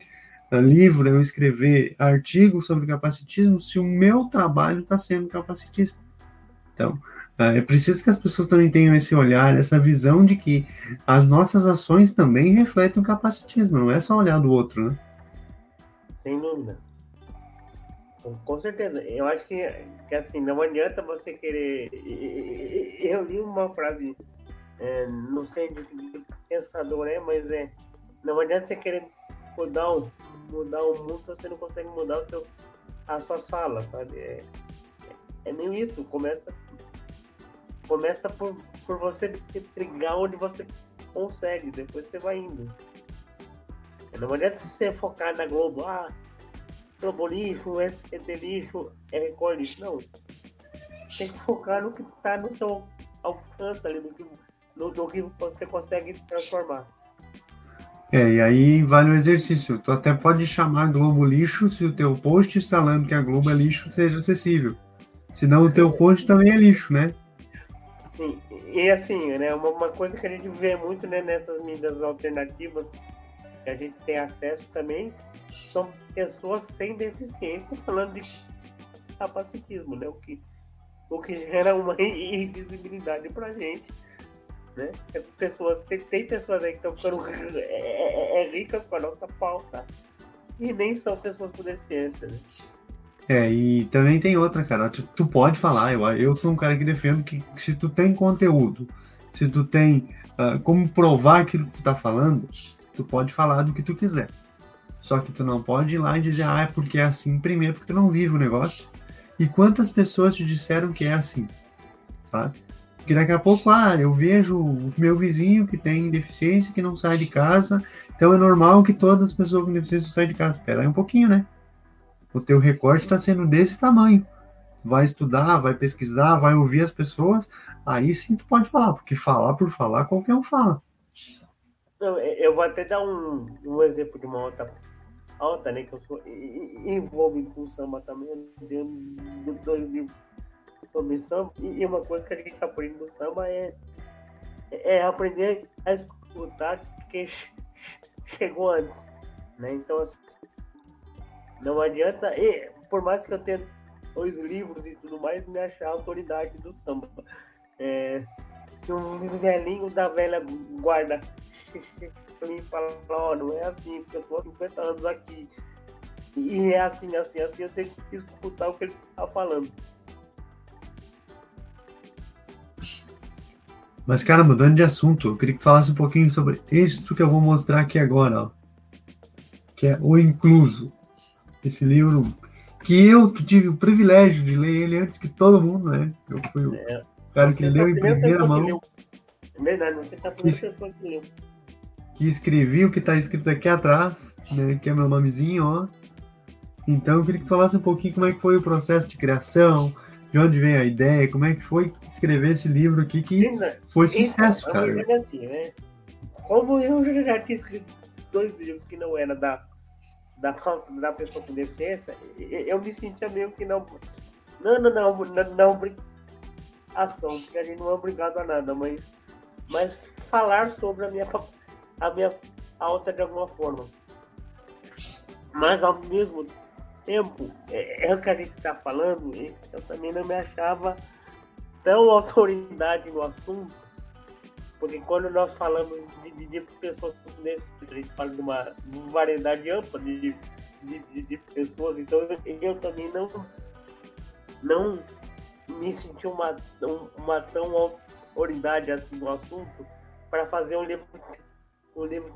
uh, livro, eu escrever artigo sobre capacitismo, se o meu trabalho está sendo capacitista. Então, uh, é preciso que as pessoas também tenham esse olhar, essa visão de que as nossas ações também refletem o capacitismo, não é só olhar do outro, né? Sem dúvida. Com certeza. Eu acho que, que assim, não adianta você querer. Eu li uma frase é, não sei de, de pensador é, mas é. Não adianta você querer mudar o, mudar o mundo se você não consegue mudar o seu, a sua sala, sabe? É, é, é nem isso. Começa Começa por, por você intrigar onde você consegue, depois você vai indo. Não adianta você focar na Globo, ah, Globo lixo, é lixo, é Record lixo. Não. Tem que focar no que está no seu alcance ali, no que, no, no que você consegue transformar. É, e aí vale o exercício. Tu até pode chamar Globo lixo se o teu post falando que a Globo é lixo seja acessível. Senão o teu post também é lixo, né? E assim, né, uma, uma coisa que a gente vê muito né, nessas mídias alternativas que a gente tem acesso também são pessoas sem deficiência falando de capacitismo, né? O que, o que gera uma invisibilidade pra gente né? As pessoas, tem, tem pessoas aí que estão ficando é, é, é, ricas com a nossa pauta e nem são pessoas com deficiência, né? É, e também tem outra, cara. Tu, tu pode falar, eu, eu sou um cara que defendo que, se tu tem conteúdo, se tu tem uh, como provar aquilo que tu tá falando, tu pode falar do que tu quiser. Só que tu não pode ir lá e dizer, ah, é porque é assim, primeiro, porque tu não vive o negócio. E quantas pessoas te disseram que é assim? Tá? Porque daqui a pouco, ah, eu vejo o meu vizinho que tem deficiência, que não sai de casa, então é normal que todas as pessoas com deficiência saiam de casa. Espera aí um pouquinho, né? O teu recorte está sendo desse tamanho. Vai estudar, vai pesquisar, vai ouvir as pessoas, aí sim tu pode falar, porque falar por falar, qualquer um fala. Não, eu vou até dar um, um exemplo de uma outra alta, né? Que eu sou envolvido com samba também, dentro dois livros sobre samba. E uma coisa que a gente aprende no samba é, é aprender a escutar quem chegou antes. Né? Então, assim, não adianta, e, por mais que eu tenha dois livros e tudo mais, me achar autoridade do samba. É, se um velhinho da velha guarda me fala, ó, oh, não é assim, porque eu tô há 50 anos aqui. E é assim, assim, assim, eu tenho que escutar o que ele tá falando. Mas, cara, mudando de assunto, eu queria que falasse um pouquinho sobre isso que eu vou mostrar aqui agora, ó. Que é O Incluso. Esse livro que eu tive o privilégio de ler ele antes que todo mundo, né? Eu fui o é, cara que leu em primeira mão. É verdade, você tá que, que. Que escrevi o que está escrito aqui atrás, né? Que é meu nomezinho, ó. Então eu queria que falasse um pouquinho como é que foi o processo de criação, de onde veio a ideia, como é que foi escrever esse livro aqui que foi sucesso, então, cara. Assim, né? Como eu já tinha escrito dois livros que não era da, da da pessoa com deficiência, eu me sentia meio que não. Não, não, não, não, não obrigação, porque a gente não é obrigado a nada, mas, mas falar sobre a minha, a minha alta de alguma forma. Mas ao mesmo tempo, é, é o que a gente está falando, eu também não me achava tão autoridade no assunto, porque quando nós falamos de, de, de pessoas deficiência, a gente fala de uma variedade ampla de, de, de pessoas, então eu, eu, também não, não me senti uma, uma tão autoridade assim no assunto para fazer um livro, um livro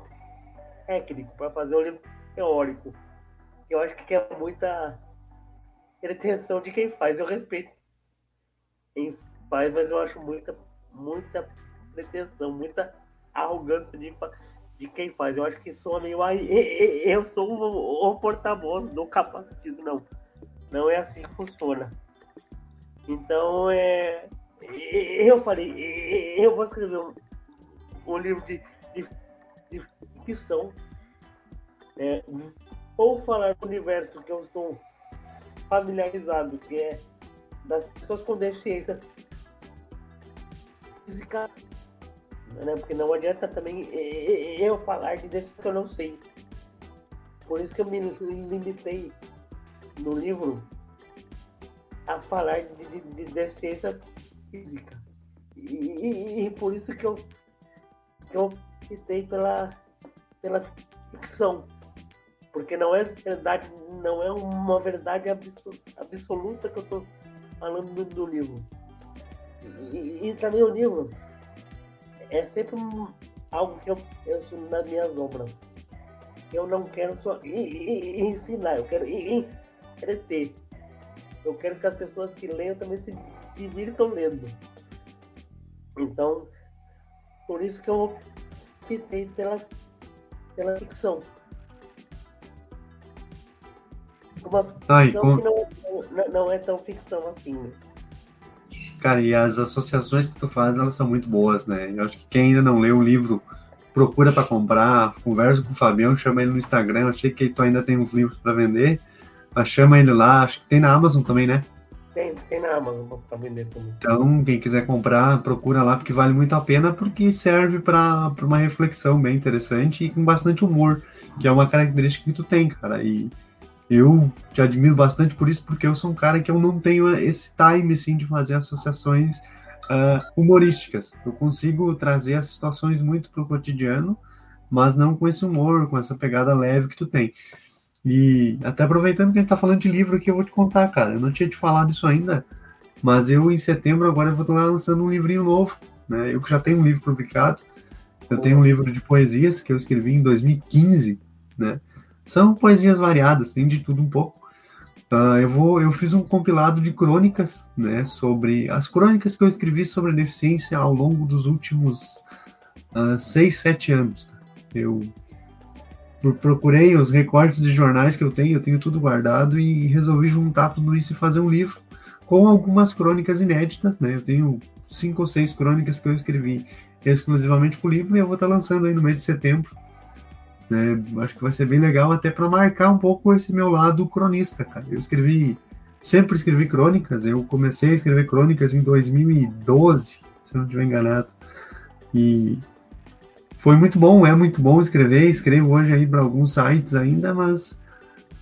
técnico, para fazer um livro teórico eu acho que é muita pretensão de quem faz. Eu respeito quem faz, mas eu acho muita, muita pretensão, muita arrogância de, de quem faz. Eu acho que sou meio. Eu sou o, o porta-voz do capacitismo. Não. Não é assim que funciona. Então, é, eu falei, eu vou escrever um, um livro de, de, de ficção. É, ou falar do universo que eu estou familiarizado, que é das pessoas com deficiência física, né? porque não adianta também eu falar de deficiência que eu não sei. Por isso que eu me limitei no livro a falar de, de, de física. E, e, e, por isso que eu, que eu optei pela, pela ficção porque não é verdade, não é uma verdade absoluta que eu estou falando do, do livro. E, e, também o livro é sempre algo que eu penso nas minhas obras. Eu não quero só ensinar, eu quero entreter. Eu quero que as pessoas que leiam também se divirtam lendo. Então, por isso que eu optei pela, pela ficção. Uma Ai, ficção com- que não, não, não é tão ficção assim, né? Cara, e as associações que tu faz, elas são muito boas, né? Eu acho que quem ainda não leu o livro, procura para comprar, conversa com o Fabião, chama ele no Instagram. Achei que tu ainda tem uns livros para vender, mas chama ele lá. Acho que tem na Amazon também, né? Tem, tem na Amazon pra vender também. Então, quem quiser comprar, procura lá, porque vale muito a pena, porque serve para uma reflexão bem interessante e com bastante humor, que é uma característica que tu tem, cara. E eu te admiro bastante por isso, porque eu sou um cara que eu não tenho esse time, assim, de fazer associações ah, humorísticas. Eu consigo trazer as situações muito pro cotidiano, mas não com esse humor, com essa pegada leve que tu tem. E até aproveitando que a gente tá falando de livro aqui, eu vou te contar, cara. Eu não tinha te falado isso ainda, mas eu em setembro agora eu vou estar lançando um livrinho novo, né? Eu já tenho um livro publicado. Eu tenho um livro de poesias que eu escrevi em 2015, né? São poesias variadas, tem de tudo um pouco. Ah, eu vou, eu fiz um compilado de crônicas, né? Sobre as crônicas que eu escrevi sobre a deficiência ao longo dos últimos ah, seis, sete anos. tá? Eu pro- procurei os recortes de jornais que eu tenho, eu tenho tudo guardado e resolvi juntar tudo isso e fazer um livro com algumas crônicas inéditas, né? Eu tenho cinco ou seis crônicas que eu escrevi exclusivamente para o livro e eu vou estar lançando aí no mês de setembro. Né? Acho que vai ser bem legal até para marcar um pouco esse meu lado cronista, cara. Eu escrevi, sempre escrevi crônicas. Eu comecei a escrever crônicas em 2012, se eu não estiver enganado. E foi muito bom, é muito bom escrever. Escrevo hoje aí para alguns sites ainda, mas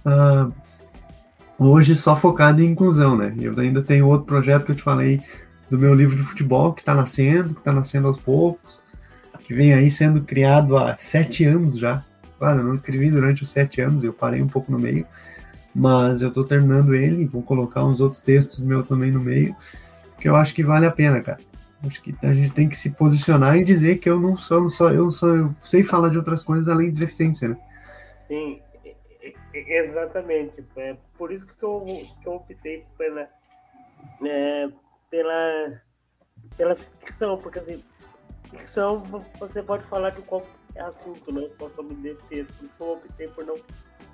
ah, hoje só focado em inclusão, né? Eu ainda tenho outro projeto que eu te falei do meu livro de futebol que está nascendo, que está nascendo aos poucos, que vem aí sendo criado há sete anos já. Claro, eu não escrevi durante os sete anos, eu parei um pouco no meio, mas eu estou terminando ele, vou colocar uns outros textos meus também no meio, que eu acho que vale a pena, cara. Acho que a gente tem que se posicionar e dizer que eu não sou só eu só eu sei falar de outras coisas além de deficiência, né? Sim, exatamente. É por isso que eu, que eu optei pela, é, pela, pela ficção, porque assim, ficção você pode falar de qualquer assunto, não só sobre deficiência. Por isso que eu optei por não,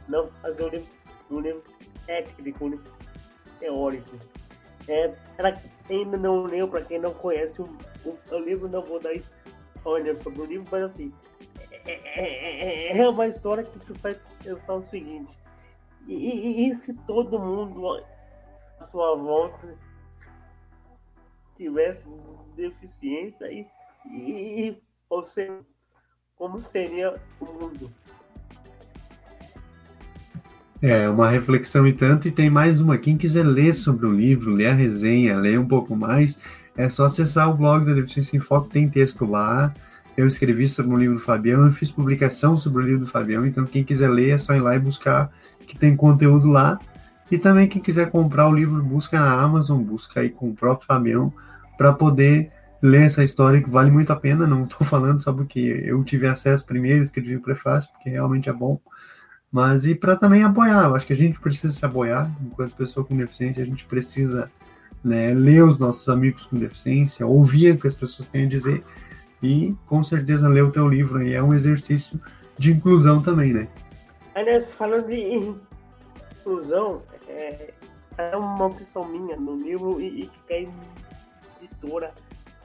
não fazer um livro, um livro técnico, um livro teórico. É, para quem ainda não leu, para quem não conhece o, o, o livro, não vou dar spoiler sobre o livro, mas assim, é, é- é- é uma história que te faz pensar o seguinte: e, e- e se todo mundo à sua volta tivesse deficiência e, e, e você, como seria o mundo? É uma reflexão e tanto, e tem mais uma. Quem quiser ler sobre o livro, ler a resenha, ler um pouco mais, é só acessar o blog da Deficiência em Foco, tem texto lá. Eu escrevi sobre o livro do Fabião, eu fiz publicação sobre o livro do Fabião, então quem quiser ler é só ir lá e buscar, que tem conteúdo lá. E também quem quiser comprar o livro, busca na Amazon, busca aí com o próprio Fabião, para poder ler essa história que vale muito a pena. Não estou falando só porque eu tive acesso primeiro, escrevi o prefácio, porque realmente é bom mas e para também apoiar. Eu acho que a gente precisa se apoiar enquanto pessoa com deficiência, a gente precisa né, ler os nossos amigos com deficiência, ouvir o que as pessoas têm a dizer e com certeza ler o teu livro aí é um exercício de inclusão também, né? Falando de inclusão, é, é uma opção minha no livro e, e que é editora,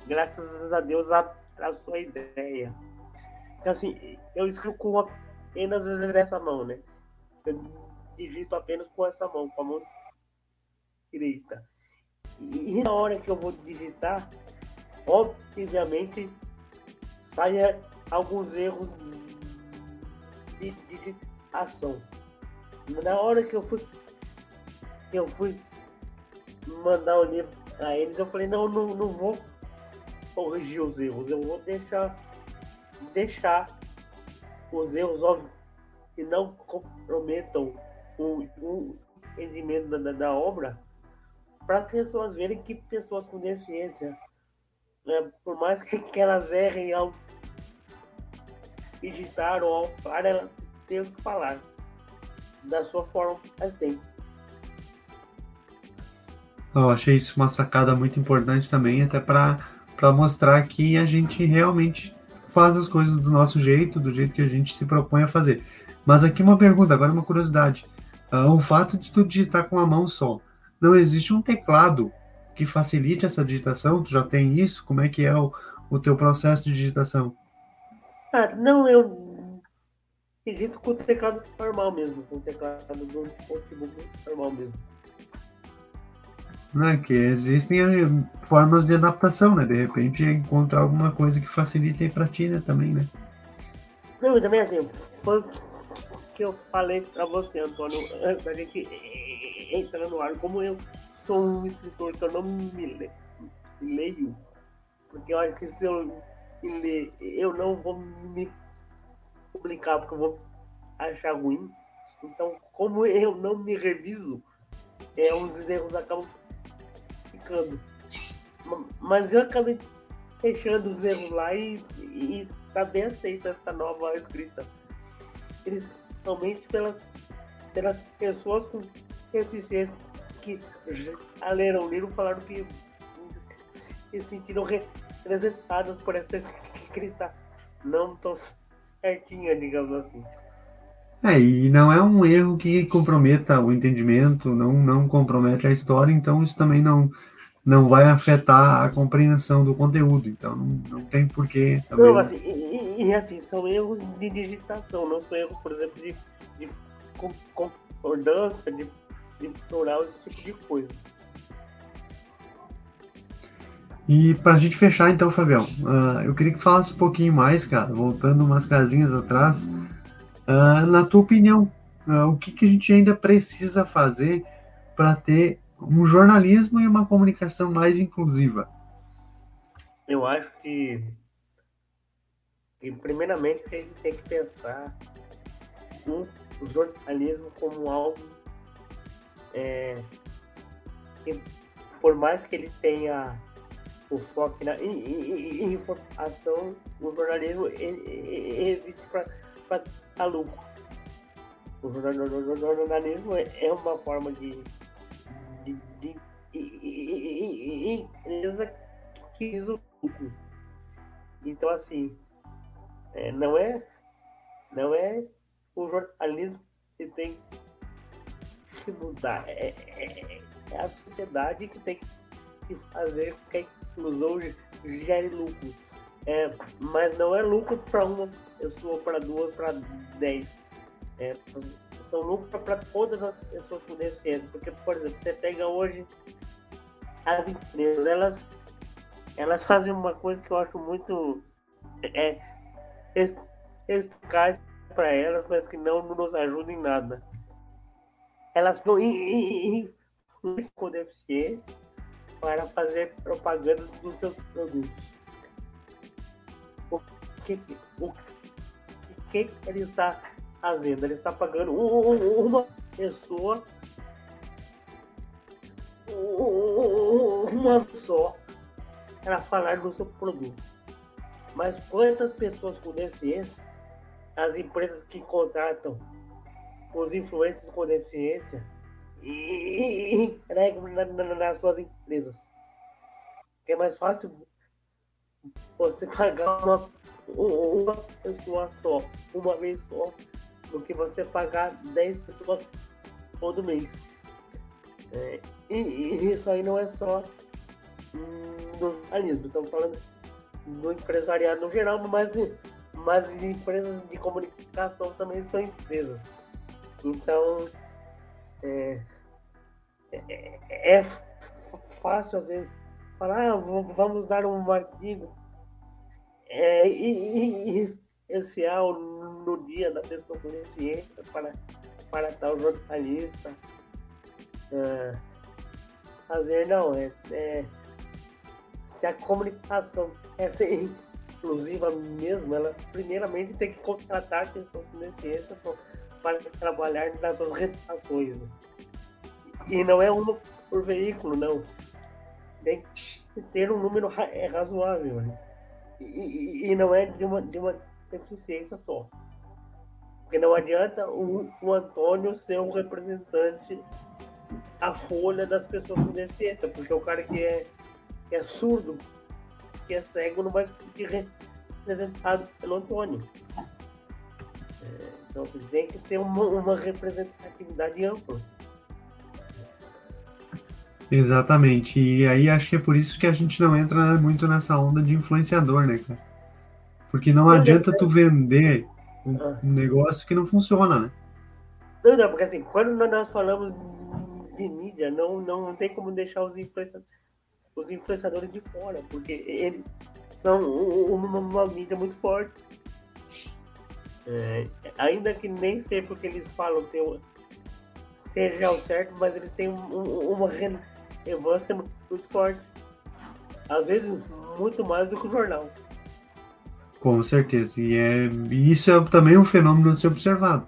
graças a Deus, a, a sua ideia. Então, assim, eu escrevo com apenas essa mão, né? Eu digito apenas com essa mão, com a mão direita. E, e na hora que eu vou digitar, obviamente, saia alguns erros de digitação. Na hora que eu fui, eu fui mandar o livro a eles, eu falei, não, não, não vou corrigir os erros, eu vou deixar, deixar os erros óbvios que não comprometam o, o entendimento da, da, obra para as pessoas verem que pessoas com deficiência, né, por mais que, que elas errem ao digitar ou ao falar, elas têm que falar da sua forma que elas têm. Eu achei isso uma sacada muito importante também, até para para mostrar que a gente realmente faz as coisas do nosso jeito, do jeito que a gente se propõe a fazer. Mas aqui uma pergunta, agora uma curiosidade. Uh, o fato de tu digitar com a mão só, não existe um teclado que facilite essa digitação? Tu já tem isso? Como é que é o, o teu processo de digitação? Ah, não, eu digito com o teclado normal mesmo, com o teclado do notebook normal mesmo. Né, que existem eh, formas de adaptação, né? De repente encontrar alguma coisa que facilite aí pra ti, né? Também, né? Não, também assim, foi o que eu falei pra você, Antônio, antes da gente entrar no ar, como eu sou um escritor que eu não me leio, porque eu acho que se eu ler, eu não vou me publicar porque eu vou achar ruim. Então, como eu não me reviso, é, os erros acabam ficando. Mas eu acabei fechando os erros lá e, e tá bem aceita essa nova escrita. Principalmente pelas, pelas pessoas com deficiência que já leram o livro falaram que se sentiram representadas por essa escrita não tão certinha, digamos assim. É, e não é um erro que comprometa o entendimento, não, não compromete a história, então isso também não, não vai afetar a compreensão do conteúdo, então não, não tem porquê também. Não, assim, e, e, assim, são erros de digitação, não são erros, por exemplo, de, de concordância, de, de plural, esse tipo de coisa. E para a gente fechar então, Fabião, uh, eu queria que falasse um pouquinho mais, cara, voltando umas casinhas atrás, uh, na tua opinião, uh, o que, que a gente ainda precisa fazer para ter um jornalismo e uma comunicação mais inclusiva? Eu acho que, que primeiramente a gente tem que pensar o jornalismo como algo é, que, por mais que ele tenha o foco na informação, o jornalismo existe para dar lucro. O jornalismo é uma forma de, empresa que visa o lucro. Então, assim, é, não é não é o jornalismo que tem que mudar, é, é, é a sociedade que tem que que fazer que a inclusão gere lucro. É, mas não é lucro para uma pessoa, para duas, para dez. É, são lucros para todas as pessoas com deficiência. Porque, por exemplo, você pega hoje as empresas, elas, elas fazem uma coisa que eu acho muito é, eficaz para elas, mas que não nos ajuda em nada. Elas estão com deficiência para fazer propaganda dos seus produtos. O que, o que ele está fazendo? Ele está pagando uma pessoa, uma só, para falar do seu produto. Mas quantas pessoas com deficiência, as empresas que contratam os influencers com deficiência, e entregam na, na, nas suas empresas. é mais fácil você pagar uma, uma pessoa só, uma vez só, do que você pagar 10 pessoas todo mês. É, e, e, isso aí não é só hum, do jornalismo, estamos falando do empresariado no geral, mas, mas empresas de comunicação também são empresas. Então, é, é, é fácil às vezes falar, ah, vamos dar um artigo é, especial no dia da pessoa com deficiência para, para tal jornalista. É, fazer não, é, é, se a comunicação é ser inclusiva mesmo, ela primeiramente tem que contratar pessoas com deficiência para trabalhar nas suas. E não é uma por veículo, não. Tem que ter um número é razoável. Né? E, e, e, não é de uma, de uma deficiência só. Porque não adianta o, o Antônio ser um representante da folha das pessoas com deficiência, porque o cara que é, que é surdo que é cego não vai se sentir representado pelo Antônio. É, então você tem que ter uma, uma representatividade ampla. Exatamente. E aí acho que é por isso que a gente não entra muito nessa onda de influenciador, né, cara? Porque não adianta tu vender um ah. negócio que não funciona, né? Não, não, porque assim, quando nós falamos de mídia, não, não, não tem como deixar os, influenciadores, os influenciadores de fora, porque eles são uma, uma mídia muito forte. É, ainda que nem sei porque eles falam ter, seja o certo, mas eles têm um, uma relevância muito forte. Às vezes, muito mais do que o jornal. Com certeza. E, é, e isso é também um fenômeno a ser observado.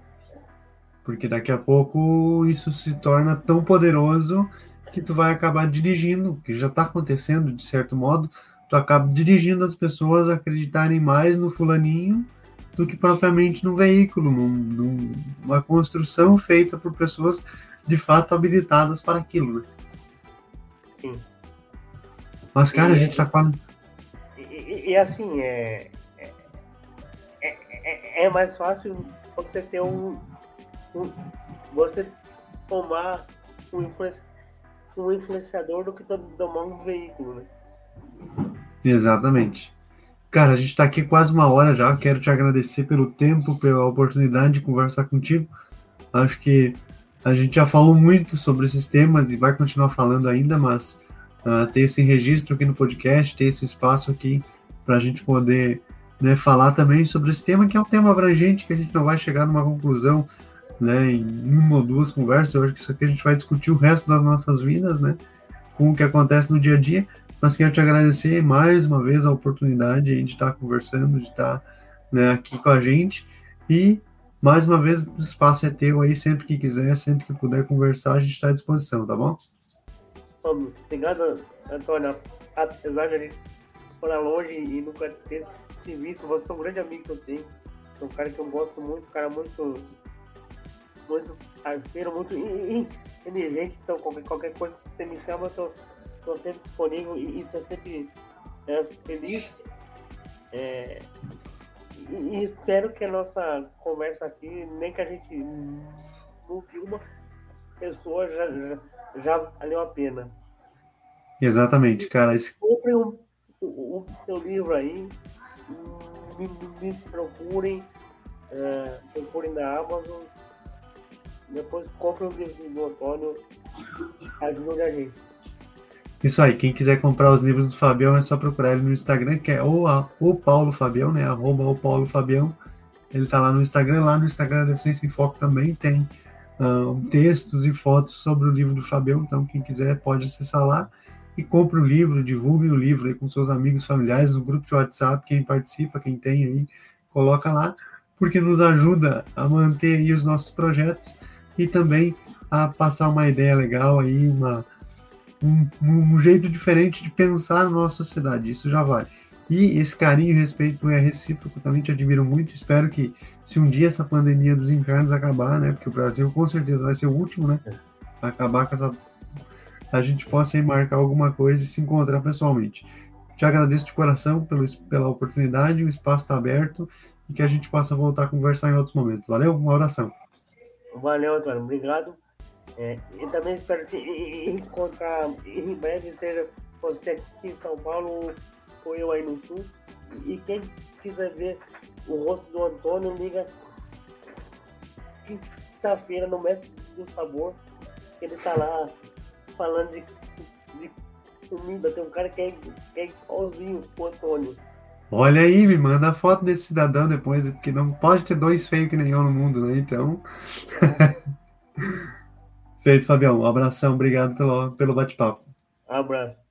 Porque daqui a pouco isso se torna tão poderoso que tu vai acabar dirigindo, que já está acontecendo de certo modo, tu acaba dirigindo as pessoas a acreditarem mais no fulaninho do que propriamente no veículo, num, numa construção feita por pessoas de fato habilitadas para aquilo, né? Sim. Mas, cara, e, a gente tá quase. E, e, assim, é, é, é mais fácil você ter um, um você tomar um, influenci, um influenciador do que tomar um veículo, né? Exatamente. Cara, a gente está aqui quase uma hora já. Quero te agradecer pelo tempo, pela oportunidade de conversar contigo. Acho que a gente já falou muito sobre esses temas e vai continuar falando ainda, mas uh, ter esse registro aqui no podcast, ter esse espaço aqui para a gente poder né, falar também sobre esse tema, que é um tema abrangente, que a gente não vai chegar numa conclusão né, em uma ou duas conversas. Eu acho que isso aqui a gente vai discutir o resto das nossas vidas, né, com o que acontece no dia a dia. Mas quero te agradecer mais uma vez a oportunidade de estar conversando, de estar né, aqui com a gente. E mais uma vez, o espaço é teu aí, sempre que quiser, sempre que puder conversar, a gente está à disposição, tá bom? Obrigado, Antônio. Apesar de gente morar longe e nunca ter se visto, você é um grande amigo que eu tenho. É um cara que eu gosto muito, um cara muito, muito parceiro, muito inteligente. Então, qualquer, qualquer coisa que você me chama, eu tô, tô sempre disponível e, e tô sempre é, feliz. É, e, espero que a nossa conversa aqui, nem que a gente não viu uma pessoa, já, já, já valeu a pena. Exatamente, cara. Esse... Um, o, seu livro aí, me, me procurem, é, procurem na Amazon, depois comprem o livro do Antônio, ajude a gente. Isso aí, quem quiser comprar os livros do Fabião é só procurar ele no Instagram, que é o, o Paulo Fabião, né? Arroba o Paulo Fabião. Ele tá lá no Instagram, lá no Instagram da Deficiência em Foco também tem uh, textos e fotos sobre o livro do Fabião, então quem quiser pode acessar lá e compre o livro, divulgue o livro aí com seus amigos, familiares, no grupo de WhatsApp, quem participa, quem tem aí, coloca lá, porque nos ajuda a manter aí os nossos projetos e também a passar uma ideia legal aí, uma, um, um jeito diferente de pensar na nossa sociedade, isso já vale. E esse carinho e respeito é recíproco, também te admiro muito. Espero que, se um dia essa pandemia dos infernos acabar, né? Porque o Brasil com certeza vai ser o último, né? Acabar com essa a gente possa marcar alguma coisa e se encontrar pessoalmente. Te agradeço de coração pelo, pela oportunidade, o espaço está aberto e que a gente possa voltar a conversar em outros momentos. Valeu? Uma oração. Valeu, Antônio. Obrigado. É, e também espero te encontrar em breve, seja você aqui em São Paulo ou eu aí no Sul. E quem quiser ver o rosto do Antônio, liga quinta-feira no Mestre do Sabor. Ele está lá falando de, de comida, tem um cara que é, que é igualzinho o Antônio. Olha aí, me manda a foto desse cidadão depois, porque não pode ter dois feios que nem eu no mundo, né? Então. Feito, Fabião. Um abração, obrigado pelo, pelo bate-papo. Um abraço.